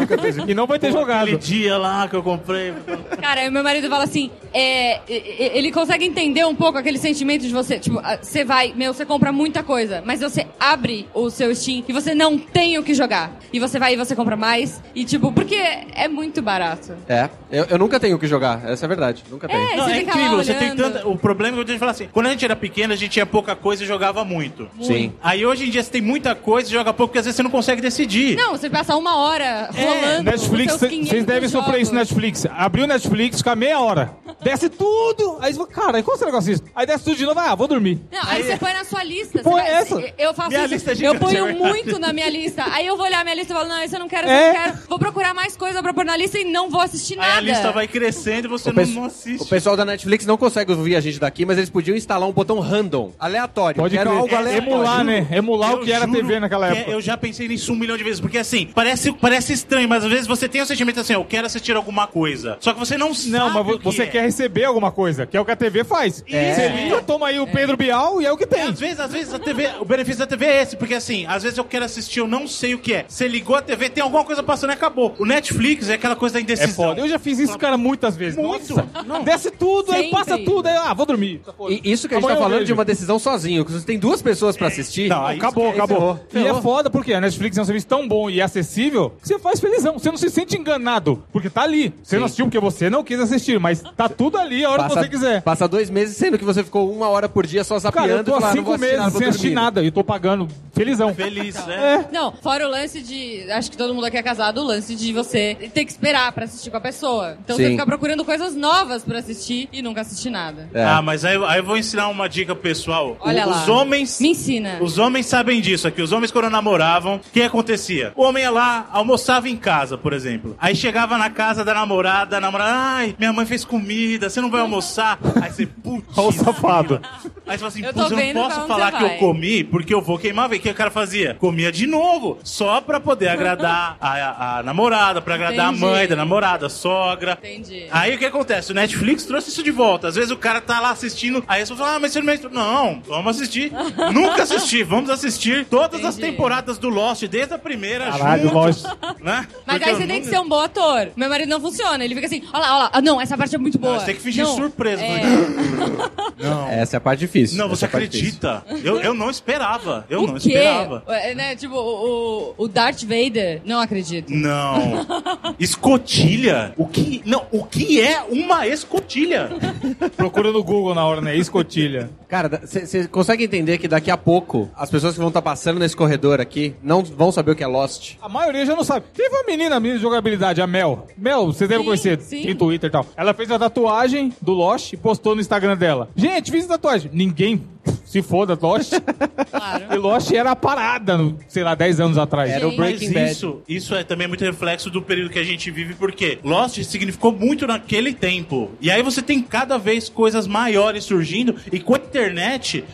E não vai ter jogado. Aquele dia lá que eu comprei. Cara, meu marido fala assim, é, ele consegue entender um pouco aquele sentimento de você, tipo, ah, você vai, meu, você compra muita coisa, mas você abre o seu Steam e você não tem o que jogar. E você vai e você compra mais, e tipo, porque é muito barato. É, eu, eu nunca tenho o que jogar, essa é a verdade. Nunca tenho. É, Não, é incrível, você tem tanta. O problema é que eu tenho que falar assim: quando a gente era pequeno, a gente tinha pouca coisa e jogava muito. Sim. Aí hoje em dia você tem muita coisa e joga pouco, porque às vezes você não consegue decidir. Não, você passa uma hora rolando. Netflix, os seus 500 vocês devem sofrer isso. Netflix. Abriu o Netflix, fica meia hora. Desce tudo. Aí você fala, cara, qual esse negócio isso? Aí desce tudo de novo, ah, vou dormir. Não, aí, você põe na sua lista. você é essa? Eu faço Minha isso. lista é eu gigante, é ponho muito na minha lista. Aí eu vou olhar a minha lista e falo, não, isso eu não quero, isso É. eu não quero. Vou procurar mais coisa pra pôr na lista e não vou assistir Aí nada. a lista vai crescendo e você O, não, não assiste. o pessoal da Netflix não consegue ouvir a gente daqui, mas eles podiam instalar um botão random, aleatório. Pode quero crer. algo É, aleatório. emular, né? Emular Eu o que era TV naquela que época. Eu já pensei nisso um milhão de vezes, porque assim, parece, parece estranho, mas às vezes você tem o sentimento assim, eu quero assistir alguma coisa. Só que você não sabe. Não, mas que você é. quer receber alguma coisa, que é o que a TV faz. É. Você liga, toma aí o Pedro Bial e é o que tem. Às vezes, às vezes a TV, o benefício da TV é esse, porque assim, às vezes eu quero assistir, eu não sei o que é. Você ligou a TV, tem alguma coisa passando e acabou. O Netflix é aquela coisa da É indecisão. foda. Eu já fiz isso, cara, muitas vezes. Muito. Nossa, desce tudo, aí Sempre. passa tudo, aí, ah, vou dormir. E isso que a gente Amanhã tá falando de uma decisão sozinho, que você tem duas pessoas pra assistir. Não, Acabou, acabou. E é foda porque a Netflix é um serviço tão bom e acessível que você faz felizão. Você não se sente enganado, porque tá ali. Você não assistiu porque você não quis assistir, mas tá tudo ali a hora que você quiser. passa dois meses sendo que você ficou uma hora por dia só zapeando. Cara, eu tô há falar, "Ah, não vou cinco meses sem assistir dormir." nada e tô pagando felizão. Feliz, né? Não, fora o lance de. Acho que todo mundo aqui é casado, o lance de você ter que esperar pra assistir com a pessoa. Então Sim. você fica procurando coisas novas pra assistir e nunca assistir nada. É. Ah, mas aí, aí eu vou ensinar uma dica pro pessoal. Olha O- lá. Os homens. Me ensina. Os homens sabem disso aqui. Os homens, quando namoravam, o que acontecia? O homem ia lá, almoçava em casa, por exemplo. Aí chegava na casa da namorada, a namorada, ai, minha mãe fez comida, você não vai almoçar? Aí você, putz. Olha o safado. Aí você fala assim, Eu eu não posso falar que eu comi, porque eu vou queimar. O que o cara fazia? Comia de novo, só pra poder agradar a, a- a namorada, pra agradar Entendi. a mãe da namorada, a sogra. Entendi. Aí o que acontece? O Netflix trouxe isso de volta. Às vezes o cara tá lá assistindo, aí você fala, ah, mas você não é... Não, vamos assistir. *laughs* Nunca assisti, vamos assistir todas as Entendi. temporadas do Lost, desde a primeira, Caralho, junto, Lost. né? Mas Porque aí você tem que ser um bom ator. Meu marido não funciona. Ele fica assim, olha lá, olha lá. Ah, não, essa parte é muito boa. Não, você tem que fingir Não, surpresa. é. *laughs* Não. Essa é a parte difícil. Não, Essa você é difícil. acredita. Eu, eu não esperava. Eu o não quê? esperava. É, né, tipo, o, o- o Darth Vader, não acredito. Não. *laughs* Escotilha? O que. Não, o que é uma escotilha? Procura no Google na hora, né? Escotilha. Cara, você consegue entender que daqui a pouco as pessoas que vão estar passando nesse corredor aqui não vão saber o que é Lost? A maioria já não sabe. Teve uma menina, a menina de jogabilidade, a Mel. Mel, você deve conhecer, sim. tem Twitter e tal. Ela fez a tatuagem do Lost e postou no Instagram dela. Gente, fiz a tatuagem. Ninguém se foda Lost. Claro. e Lost era a parada, sei lá, 10 anos atrás. Era o. Breaking Mas Bad. isso, isso é também muito reflexo do período que a gente vive, porque Lost significou muito naquele tempo. E aí você tem cada vez coisas maiores surgindo, e com a internet.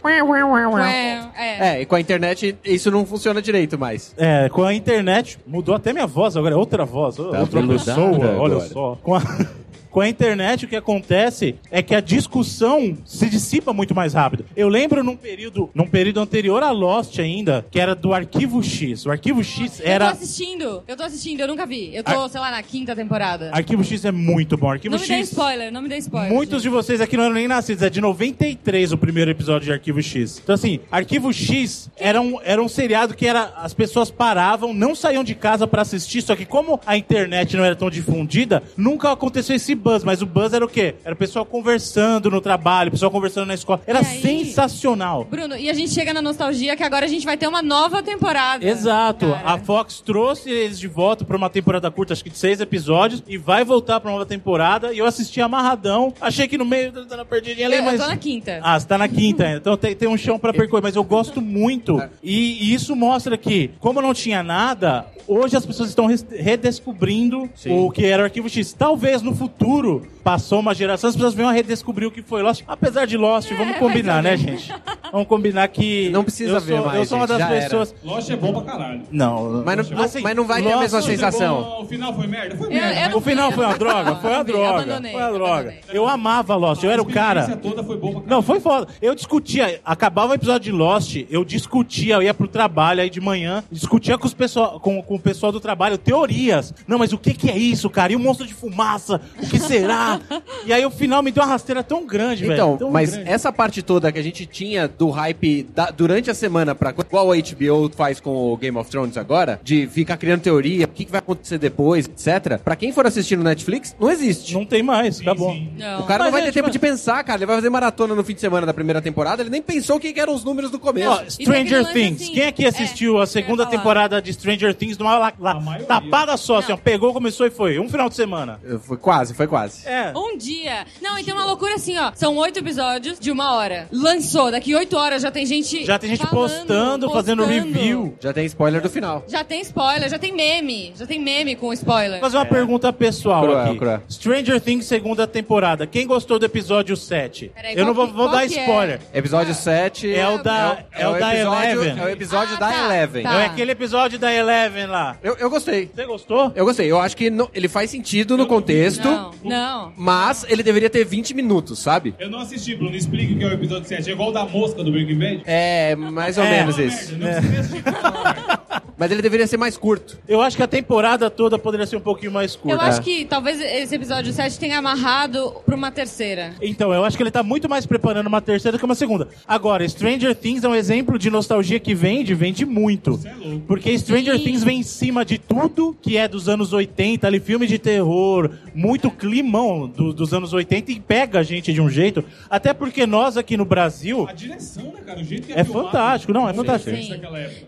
É, é. É, e com a internet isso não funciona direito mais. É, com a internet, mudou até minha voz agora, é outra voz, outra veludada pessoa, olha agora. só. Com a, *laughs* com a internet, o que acontece é que a discussão se dissipa muito mais rápido. Eu lembro num período, num período anterior a Lost ainda, que era do Arquivo X. O Arquivo X Eu tô era. assistindo, eu tô assistindo, eu nunca vi. Eu tô, sei lá, na quinta temporada. Arquivo X é muito bom. Arquivo Não me dê X. spoiler, não me dê spoiler. Muitos de vocês aqui não eram nem nascidos, é de 93 o primeiro episódio de Arquivo X. Então, assim, Arquivo X era um, era um seriado que era, as pessoas paravam, não saíam de casa pra assistir, só que como a internet não era tão difundida, nunca aconteceu esse buzz, mas o buzz era o quê? Era o pessoal conversando no trabalho, o pessoal conversando na escola. Era aí? sensacional. Bruno, e a gente chega na nostalgia que agora a gente vai ter uma nova temporada. Exato. Cara. A Fox trouxe eles de volta pra uma temporada curta, acho que de seis episódios, e vai voltar pra uma nova temporada. E eu assisti amarradão. Achei que no meio tá uma perdidinha ali, Eu, eu mas. tô na quinta. Ah, você tá na quinta ainda. *laughs* Então tem, tem um chão pra percorrer, mas eu gosto muito. E, e isso mostra que, como não tinha nada, hoje as pessoas estão redescobrindo o que era o Arquivo X. Talvez no futuro, passou uma geração, as pessoas a redescobrir o que foi Lost. Apesar de Lost, vamos combinar, né, gente? Vamos combinar que. Não precisa eu ver sou, mais, Eu sou uma gente, das já era. pessoas. Lost é bom pra caralho. Não, Mas não, assim, mas não vai ter a Lost- mesma Lost é sensação. bom, O final foi merda? Foi Eu- merda. eu não- O final foi uma droga? Foi uma droga. abandonei, Foi uma droga. abandonei. Eu amava Lost, eu era o a cara. toda foi boa pra caralho. Não, foi foda. Eu discutia, acabava o episódio de Lost, eu discutia, eu ia pro trabalho aí de manhã, discutia com, os pessoal, com, com o pessoal do trabalho teorias. Não, mas o que que é isso, cara? E o monstro de fumaça? O que será? e aí o final me deu uma rasteira tão grande, velho. Então, tão mas grande. essa parte toda que a gente tinha do hype da- durante a semana, pra, igual a HBO faz com o Game of Thrones agora, de ficar criando teoria, o que, que vai acontecer depois, etc. Pra quem for assistir no Netflix, não existe. Não tem mais, acabou. sim. Não. O cara Mas não vai é, ter tipo- tempo de pensar, cara. Ele vai fazer maratona no fim de semana da primeira temporada. Ele nem pensou o que eram os números do começo. Ó, Stranger Things. assim, Quem aqui é, assistiu a segunda temporada de Stranger Things numa la- tapada só, assim, ó, Não. pegou, começou e foi. Um final de semana. Foi quase, foi quase. É. Um dia. Não, então é uma loucura assim, ó. São oito episódios de uma hora. Lançou, daqui oito 8 horas já tem gente. Já tem gente falando, postando, fazendo postando. review. Já tem spoiler do final. Já tem spoiler, já tem meme. Já tem meme com spoiler. Vou fazer uma pergunta pessoal Cruel, aqui. cruel. Stranger Things segunda temporada. Quem gostou do episódio 7? Peraí, Eu não vou, vou dar que é? spoiler. Episódio 7 É o da, é, o da episódio, Eleven. É o episódio Ah, da tá, Eleven. tá. É aquele episódio da Eleven lá. Eu, eu gostei. Você gostou? Eu gostei. Eu acho que no- ele faz sentido no contexto, Não, não. mas ele deveria ter 20 minutos, sabe? Eu não assisti, Bruno. Explica o que é o episódio 7. É igual o da mosca do Breaking Bad? É, mais ou É. menos Merda, isso. não precisa assistir. *laughs* É. Mas ele deveria ser mais curto. Eu acho que a temporada toda poderia ser um pouquinho mais Eu curta. acho que talvez esse episódio 7 tenha amarrado pra uma terceira. Então, eu acho que ele tá muito mais preparando uma terceira que uma segunda. Agora, Stranger Things é um exemplo de nostalgia que vende, vende muito. Porque Stranger Sim. Things vem em cima de tudo que é dos anos 80, ali, filme de terror, muito climão do- dos anos 80 e pega a gente de um jeito. Até porque nós aqui no Brasil. A direção, né, cara? O jeito que É filmado. fantástico, não, é fantástico. Sim.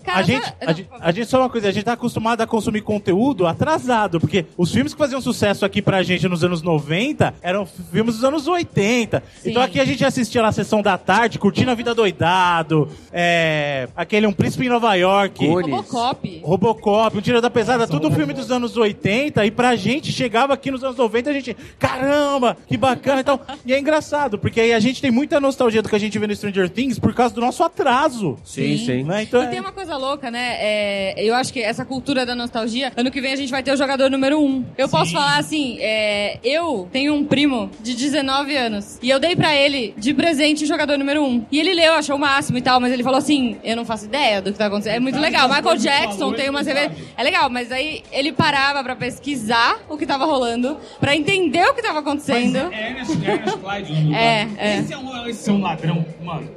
Cara, a, gente, a, a gente, só uma coisa, a gente tá acostumado a consumir conteúdo atrasado, porque os filmes que faziam sucesso aqui pra gente nos anos 90 eram filmes dos anos 80. Sim. Então aqui a gente assistia lá a sessão da tarde, curtindo a vida doidado, é, aquele Um Príncipe em Nova York. Robocop. Robocop, um Tiro da Pesada, tudo filme dos anos 80 e pra gente chegava aqui nos anos 90 a gente, caramba, que bacana e tal. *laughs* E é engraçado, porque aí a gente tem muita nostalgia do que a gente vê no Stranger Things por causa do nosso atraso. Sim, sim. Né? Então, E tem uma coisa louca, né? É, eu acho que essa cultura da nostalgia, ano que vem a gente vai ter o jogador número 1. Eu posso falar assim, é, eu tenho um primo de 19 anos e eu dei pra ele de presente o jogador número 1. E ele leu, achou o máximo e tal, mas ele falou assim, eu não faço ideia do que tá acontecendo. É muito legal. Michael Jackson tem uma CV... É legal, mas aí ele parava pra pesquisar o que tava rolando, pra entender o que tava acontecendo. É Ernest, Ernest Clyde. o nome do É, cara. é. Esse é, um, esse é um ladrão, mano.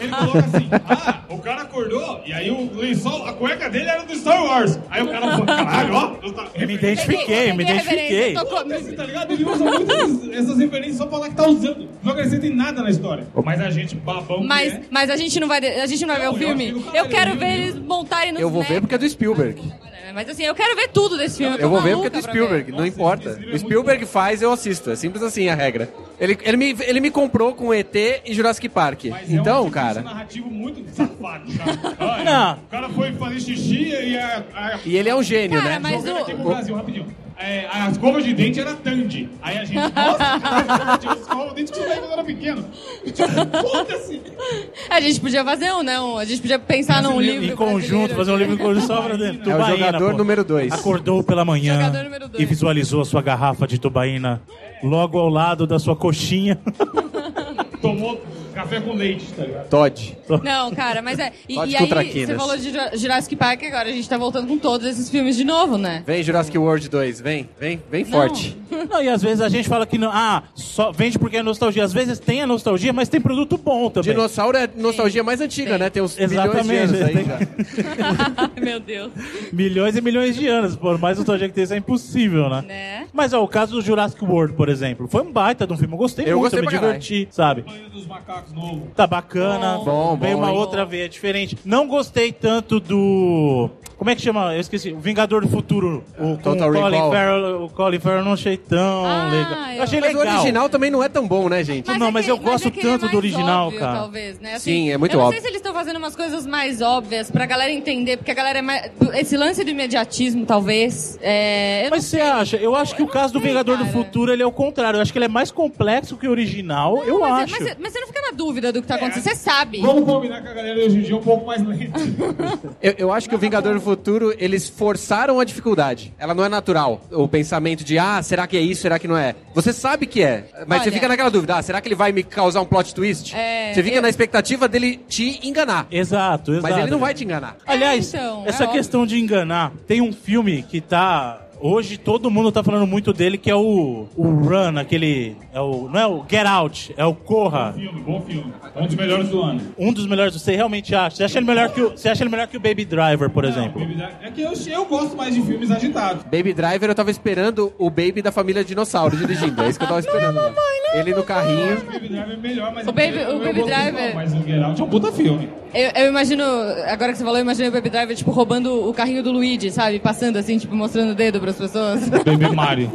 Ele coloca assim, ah, o cara acordou e aí o lençol, a cueca dele era do Star Wars. Aí o cara falou, caralho, ó. eu tá- Eu me identifiquei, eu me identifiquei. Esse, tá ligado? Ele usa muito essas, essas referências só pra falar que tá usando. Não acrescenta em nada na história. Mas a gente, babão Mas, que é, mas a gente não vai, a gente não vai ver o eu filme. Eu caralho, quero eu ver eles montarem no Eu vou ver porque é do Spielberg. Mas assim, eu quero ver tudo desse filme. tô Eu vou ver porque é do Spielberg, não importa. O Spielberg faz, eu assisto. É simples assim a regra. Ele, ele, me, ele me comprou com ET e Jurassic Park. mas é um Então, artifício cara. narrativo muito safado, cara. *laughs* Olha, Não. O cara foi fazer xixi e a, a, E ele é um gênio, Cara, né? mas Jogando aqui o- pro Brasil, rapidinho. É, a escova de dente era Tandy. Aí a gente, *laughs* nossa, cara, tinha escova de dente que quando era pequeno. Foda-se! A gente podia fazer um, né? Um- a gente podia pensar num livro. Em conjunto, fazer um livro em conjunto só pra dentro. É o jogador pô. número 2. Acordou pela manhã e visualizou a sua garrafa de tubaína logo ao lado da sua coxinha. Tomou café com leite, tá ligado? Todd. Não, cara, mas é. E, Pode e com aí, você falou de Ju- Jurassic Park agora, a gente tá voltando com todos esses filmes de novo, né? Vem Jurassic World 2, vem, vem, vem forte. Não, e às vezes a gente fala que não, ah, só vende porque é nostalgia. Às vezes tem a nostalgia, mas tem produto bom também. Dinossauro é a nostalgia mais antiga, né? Tem uns Exatamente. milhões de anos aí Tem- já. *laughs* Meu Deus. Milhões e milhões de anos, por mais nostalgia que tem, isso é impossível, né? Né? Mas ó, o caso do Jurassic World, por exemplo, foi um baita de um filme. Eu gostei Eu muito, gostei eu me pra caralho. diverti, sabe? Banho dos macacos novo. Tá bacana. Bom, Veio bom, uma hein? outra veia diferente. Não gostei tanto do. Como é que chama? Eu esqueci. O Vingador do Futuro. O, com Total o Colin Recall. Farrell. O Colin Farrell eu não achei tão Ah, legal. eu- Eu achei Mas o legal. original também não é tão bom, né, gente? Não, é mas que- eu gosto é é tanto do mais original, óbvio, cara. Talvez, né? Sim, é muito eu não óbvio. sei se eles estão fazendo umas coisas mais óbvias pra galera entender, porque a galera é mais. Esse lance do imediatismo, talvez. É, eu Mas você acha? Eu acho que o não caso do sei, Vingador do cara. Futuro ele é o contrário. Eu acho que ele é mais complexo que o original. eu não, mas, acho. Mas, mas você não fica na dúvida do que tá acontecendo, você sabe. Vamos combinar que a galera hoje em dia é um pouco mais lenta. *laughs* Eu, eu acho que o Vingador do Futuro, eles forçaram a dificuldade. Ela não é natural. O pensamento de, ah, será que é isso, será que não é? Você sabe que é, mas você Olha- fica naquela dúvida, ah, será que ele vai me causar um plot twist? É, você fica eu- na expectativa dele te enganar. Exato, exato. Mas ele não vai te enganar. Aliás, É, então, essa é questão de enganar, tem um filme que tá. Hoje todo mundo tá falando muito dele, que é o, o Run, aquele. É o, não é o Get Out, é o Corra. filme, bom filme. Um dos melhores do ano. Um dos melhores, você realmente acha? Você acha ele melhor que o, você acha ele melhor que o Baby Driver, por exemplo? Não, Baby Driver- é que eu, eu gosto mais de filmes agitados. Baby Driver, eu tava esperando o Baby da família Dinossauro dirigindo. É isso que eu tava esperando. né? Ele no carrinho. O Baby Driver é melhor, mas... O Baby- eu- o Baby Driver- Mas o Get Out é um puta filme. Eu, eu imagino, agora que você falou, eu imaginei o Baby Driver, tipo, roubando o carrinho do Luigi, sabe? Passando assim, tipo, mostrando o dedo pras pessoas. Baby Mario.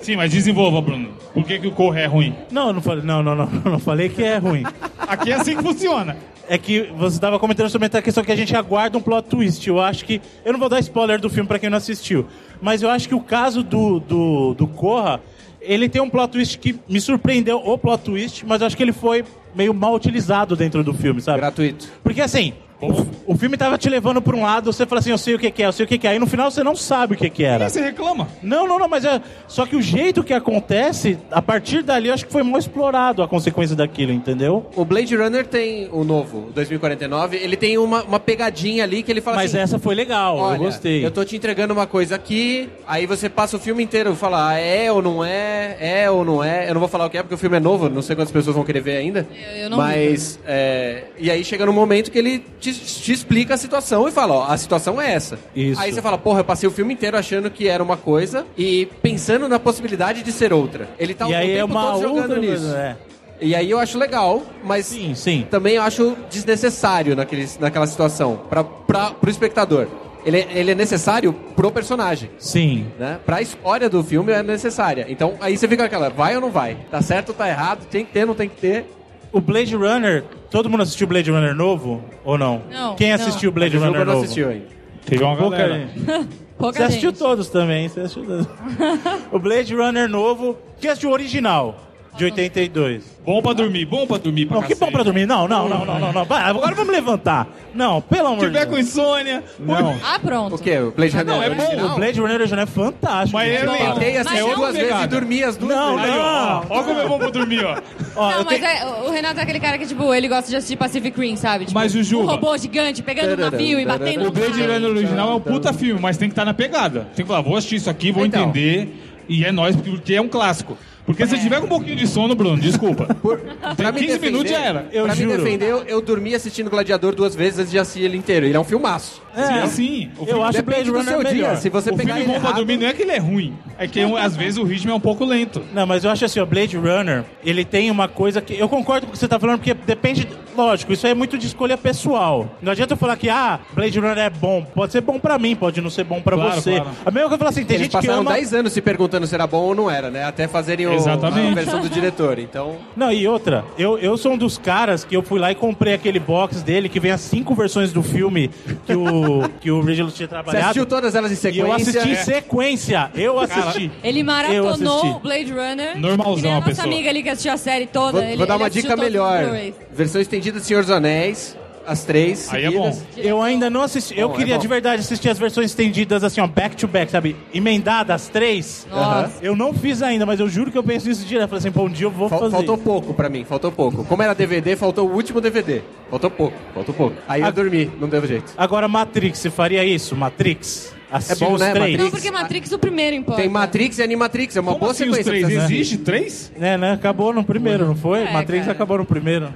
Sim, mas desenvolva, Bruno. Por que, que o Corra é ruim? Não, eu não falei, não, não, não, *laughs* não falei que é ruim. Aqui é assim que funciona. É que você estava comentando sobre a questão que a gente aguarda um plot twist. Eu acho que. Eu não vou dar spoiler do filme pra quem não assistiu. Mas eu acho que o caso do, do, do Corra, ele tem um plot twist que me surpreendeu, o plot twist, mas acho que ele foi meio mal utilizado dentro do filme, sabe? Gratuito. Porque assim, o, o filme tava te levando pra um lado, você fala assim, eu sei o que, que é, eu sei o que, que é. Aí no final você não sabe o que, que era. Aí você reclama. Não, não, não, mas é. Só que o jeito que acontece, a partir dali, eu acho que foi mal explorado a consequência daquilo, entendeu? O Blade Runner tem o novo, o 2049, ele tem uma, uma pegadinha ali que ele fala Mas assim... essa foi legal, Olha, eu gostei. eu tô te entregando uma coisa aqui, aí você passa o filme inteiro e fala, ah, é ou não é, é ou não é. Eu não vou falar o que é, porque o filme é novo, não sei quantas pessoas vão querer ver ainda. Eu- não Mas, é, e aí chega no momento que ele te, te explica a situação e fala, ó, a situação é essa. Isso. Aí você fala, porra, eu passei o filme inteiro achando que era uma coisa e pensando na possibilidade de ser outra. Ele tá e o aí tempo é uma todo jogando outra nisso. coisa, é. E aí eu acho legal, mas Sim, sim. também eu acho desnecessário naquele, naquela situação, pra, pro espectador. Ele, é- ele é necessário pro personagem. Sim. Né? Pra história do filme é necessária. Então aí você fica aquela, vai ou não vai? Tá certo ou tá errado? Tem que ter, não tem que ter. O Blade Runner, todo mundo assistiu Blade Runner novo ou não? Não, Quem assistiu o Blade Runner eu não novo? assistiu ainda. Teve uma Pouca galera. *laughs* Pouca Você assistiu gente. todos também, você assistiu todos. *laughs* o Blade Runner novo, quem assistiu o original, de 82. Bom pra dormir, bom pra dormir pra Não, que bom pra dormir. Não, não, não, não, não, não. Vai, agora vamos levantar. Não, pelo Se amor de tiver com Deus. insônia. Não. Ah, pronto. O quê? O Blade Runner não, é bom. original? O Blade Runner original é fantástico. Mas gente. ele- Não, Tentei Mas assistir é duas vezes e pegada. dormi as duas Não, vezes. Aí, ó. Não. Ó como é bom pra dormir, ó. ó, Não, eu mas tenho- é, o Renato é aquele cara que, tipo, ele gosta de assistir Pacific Rim, sabe? Tipo, Mas o Juba- Um robô gigante pegando um navio e batendo O no Blade mar. Runner original é um puta filme, mas tem que estar na pegada. Tem que falar, vou assistir isso aqui, vou Então. entender. E é nóis, porque é um clássico. Porque se tiver com um pouquinho de sono, Bruno, desculpa. *laughs* Por, pra me 15 defender, minutos já era. Eu pra juro. me defender, eu, eu dormi assistindo Gladiador duas vezes antes de assistir ele inteiro. Ele é um filmaço. É assim. O Eu filme, acho o Depende Blade Runner seu dia. melhor. Se você o pegar filme ele bom pra errado, dormir não é que ele é ruim. É que às vezes o ritmo é um pouco lento. Não, mas eu acho assim, o Blade Runner, ele tem uma coisa que. Eu concordo com o que você tá falando, porque depende. Lógico, isso aí é muito de escolha pessoal. Não adianta eu falar que, ah, Blade Runner é bom. Pode ser bom pra mim, pode não ser bom pra Claro, você. claro. A mesma coisa que eu falo assim, tem Eles gente que passaram ama. 10 anos se perguntando se era bom ou não era, né? Até fazerem o, Exatamente. a versão do diretor. Então, Não, e outra, eu, eu sou um dos caras que eu fui lá e comprei aquele box dele que vem as cinco versões do filme que o, que o Ridley tinha você trabalhado. assistiu todas elas em E sequência? eu assisti em sequência. Eu assisti. Ele Eu maratonou assisti. Blade Runner. Normalzão a a nossa pessoa. amiga ali que assistiu a série toda. Vou, ele, vou dar ele uma dica melhor. Versão estendida do Senhor dos Anéis, as três Aí é seguidas. bom. Eu ainda não assisti. Eu Bom, é queria bom. de verdade assistir as versões estendidas assim, ó, back to back, sabe? Emendadas, as três. Nossa. Eu não fiz ainda, mas eu juro que eu penso nisso direto. Falei assim, pô, um dia eu vou Fal- fazer. faltou pouco pra mim, faltou pouco. Como era DVD, faltou o último DVD. Faltou pouco, faltou pouco. Aí eu dormi, não deu jeito. Agora, Matrix, você faria isso? Matrix? Assistir É bom, os né, três? Matrix? Não, porque Matrix o primeiro importa. Tem Matrix e Animatrix, é uma Como boa assim os sequência. três? Existe três? Né, né? Acabou no primeiro, não foi? É, Matrix cara. acabou no primeiro.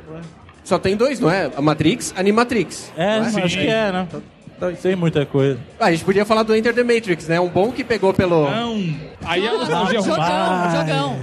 Só tem dois, não é? A Matrix, Animatrix. É, Não acho que é, né? Sem muita coisa. Ah, a gente podia falar do Enter the Matrix, né? Um bom que pegou pelo... Não. Aí a nostalgia é ruim. Jogão, jogão.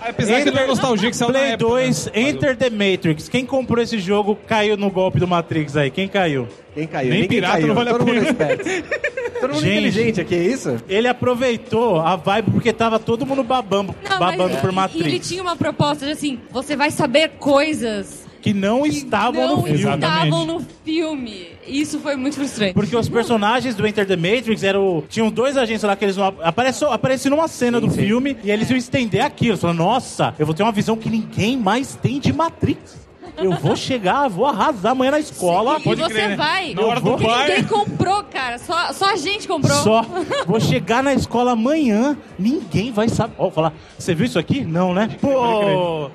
Apesar que não é nostalgia que saiu na Play época, 2, né? Enter the Matrix. Quem comprou esse jogo caiu no golpe do Matrix aí. Quem caiu? Quem caiu? Nem Ninguém pirata caiu. não vale a Todo mundo pena. esperto. *laughs* Todo mundo Gente. inteligente aqui, é isso? Ele aproveitou a vibe porque tava todo mundo babando, Não, babando mas- por Matrix. E ele tinha uma proposta de assim, você vai saber coisas Que não que estavam não no filme. Estavam no filme. Isso foi muito frustrante. Porque os personagens do Enter the Matrix eram. Tinham dois agentes lá que eles vão. Apareceu, apareceu numa cena do filme e eles iam estender aquilo. Falando, nossa, eu vou ter uma visão que ninguém mais tem de Matrix. Eu vou chegar, vou arrasar amanhã na escola. e pode você crer, né? vai. Na hora do porque bar. ninguém comprou, cara. Só, só a gente comprou. Só vou chegar na escola amanhã, ninguém vai saber. Ó, falar, você viu isso aqui? Não, né? Pô,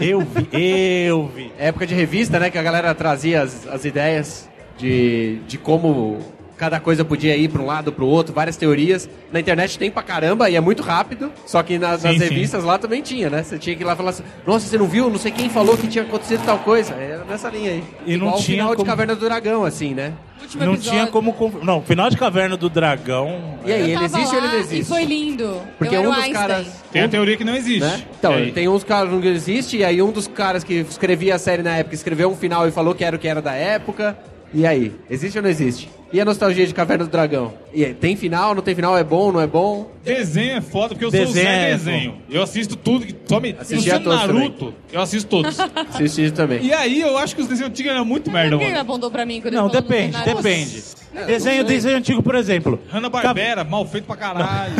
eu vi, eu vi. Época de revista, né? Que a galera trazia as, as ideias de, de como cada coisa podia ir para um lado, para o outro, várias teorias. Na internet tem pra caramba e é muito rápido. Só que nas, Sim, nas sim. revistas lá também tinha, né? Você tinha que ir lá falar assim: Nossa, você não viu? Não sei quem falou que tinha acontecido tal coisa. Era nessa linha aí. E não Igual o tinha final de como- Caverna do Dragão, assim, né? Último Não episódio. tinha como. conf- Não, final de Caverna do Dragão. E aí, Eu ele tava existe ou ele lá não E existe? foi lindo. Porque eu era um o dos Einstein. caras. Tem a teoria que não existe. Né? Então, E aí? tem uns caras que não existe, e aí um dos caras que escrevia a série na época escreveu um final e falou que era o que era da época. E aí, existe ou não existe? E a nostalgia de Caverna do Dragão? E aí, tem final, não tem final, é bom, não é bom? Desenho é foda, porque eu sou o Desenho Zé é Desenho. Eu assisto tudo. que- Só me... Assisti todos Naruto, eu assisto todos. *laughs* Assisti isso também. e aí eu acho que os desenhos antigos eram muito merda, Quem mano. apontou pra mim quando Não, ele falou depende, depende. Desenho, desenho antigo, por exemplo. Hanna-Barbera, mal feito pra caralho.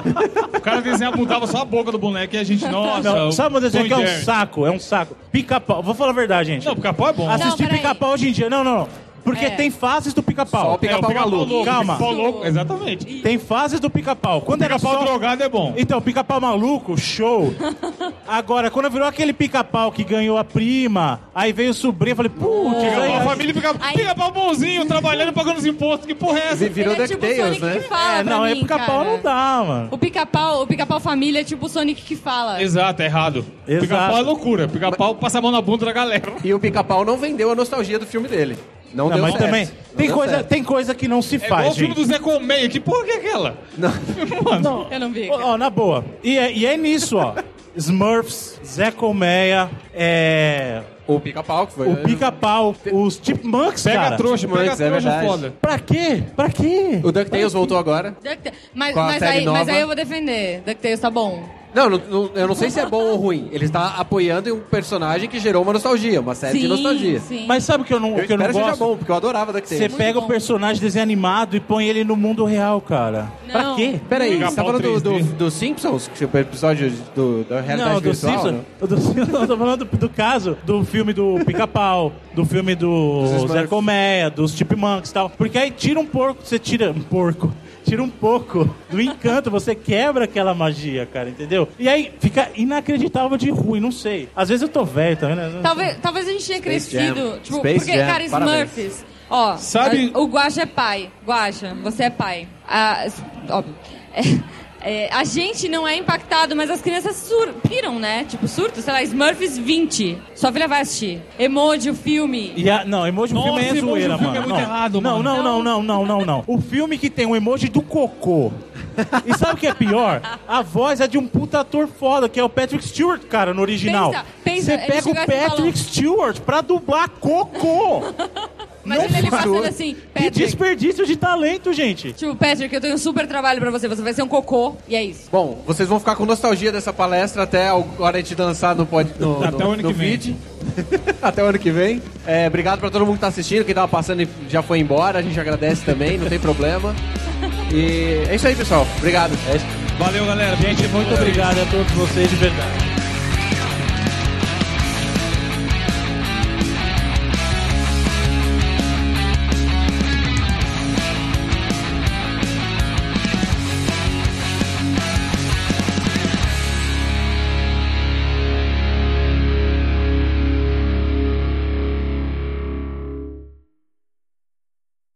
*laughs* o cara desenhava, mudava só a boca do boneco e a gente, nossa... Não, sabe um desenho Tom que é e um Jerry. saco? É um saco. Pica-pau. Vou falar a verdade, gente. Não, pica-pau é bom. Assistir peraí. pica-pau hoje em dia. Não, não, não. Porque É. tem fases do Só pica-pau. o pica-pau é, o pica-pau maluco. Calma. Pica-pau louco, exatamente. Tem fases do pica-pau. Quando era Pica-pau só... drogado é bom. Então, pica-pau maluco, show. *laughs* Agora, quando virou aquele pica-pau que ganhou a prima, aí veio o sobrinho, eu falei, putz, Pica-pau, aí... a família pica- Aí- pica-pau bonzinho, trabalhando e pagando os impostos. Que porra é essa? Vi- Virou Ele é tipo DuckTales, o Sonic né? que fala É, não, é pica-pau não dá, mano. O pica-pau, o pica-pau família é tipo o Sonic que fala. Exato, é errado. Exato. Pica-pau é loucura. Pica-pau passa a mão na bunda da galera. E o pica-pau não vendeu a nostalgia do filme dele. Não, Não, deu mas certo. também Não tem deu coisa, certo. tem coisa que não se É igual faz, o filme do Zé Colmeia. Que porra que é aquela? *laughs* Mano, Eu não vi. Ó, ó, na boa. E é, e é nisso, ó. *laughs* Smurfs, Zé Colmeia, é, O pica-pau, que foi... o Pica-Pau, os Chipmunks, pega cara. a trouxa, pega a Chipmunks, é trouxa foda. Pra quê? Pra quê? O DuckTales voltou agora. DuckTales. Mas, mas, aí, mas aí eu vou defender. DuckTales tá bom. Não, não- não- eu não sei se é bom ou ruim. Ele está apoiando um personagem que gerou uma nostalgia, uma série de nostalgia. sim. Mas sabe o que eu não, Eu o que eu não que seja gosto? bom, porque eu adorava Você DuckTales. pega bom. o personagem desenho animado e põe ele no mundo real, cara. Pra Não. quê? Peraí, você tá falando do, do, 3D. do Simpsons? Que é o episódio do, da realidade Não, do virtual? Simpsons. né? *laughs* Do Simpsons, não, tô falando do, do caso do filme do Pica-Pau, do filme do Smurfs. Zé Colmeia, dos Chipmunks e tal. Porque aí tira um porco, você tira um porco. Tira um pouco do encanto, você quebra aquela magia, cara, entendeu? E aí fica inacreditável de ruim, não sei. Às vezes eu tô velho, tá vendo? Talvez, talvez a gente tenha Space crescido. Jam. Tipo, Space porque, Jam, cara, parabéns. Smurfs. Ó, Sabe- o Guaxa é pai. Guaxa, você é pai. A, óbvio. É, é, a gente não é impactado, mas as crianças sur piram, né? Tipo, surto, sei lá, Smurfs 20. Sua filha vai assistir. Emoji, o filme. E a, não, emoji no Nossa, filme é zoeira, filme é mano. muito não. errado, não, mano. Não, não, não, não, não, não. O filme que tem um emoji do cocô. E sabe o que é pior? A voz é de um puta ator foda, que é o Patrick Stewart, cara, no original. Pensa, pensa, Você pega o Patrick Stewart pra dublar cocô. Imagina ele passando assim, Que Patrick. desperdício de talento, gente. Tipo, Patrick, eu tenho um super trabalho pra você. Você vai ser um cocô. E é isso. Bom, vocês vão ficar com nostalgia dessa palestra até a hora de lançar no, pod, no, Até no, o ano no que vem. feed. *laughs* até o ano que vem. É, obrigado pra todo mundo que tá assistindo. Quem tava passando e já foi embora, a gente agradece também, não tem problema. E é isso aí, pessoal. Obrigado. Valeu, galera. Gente, muito obrigado a todos vocês de verdade.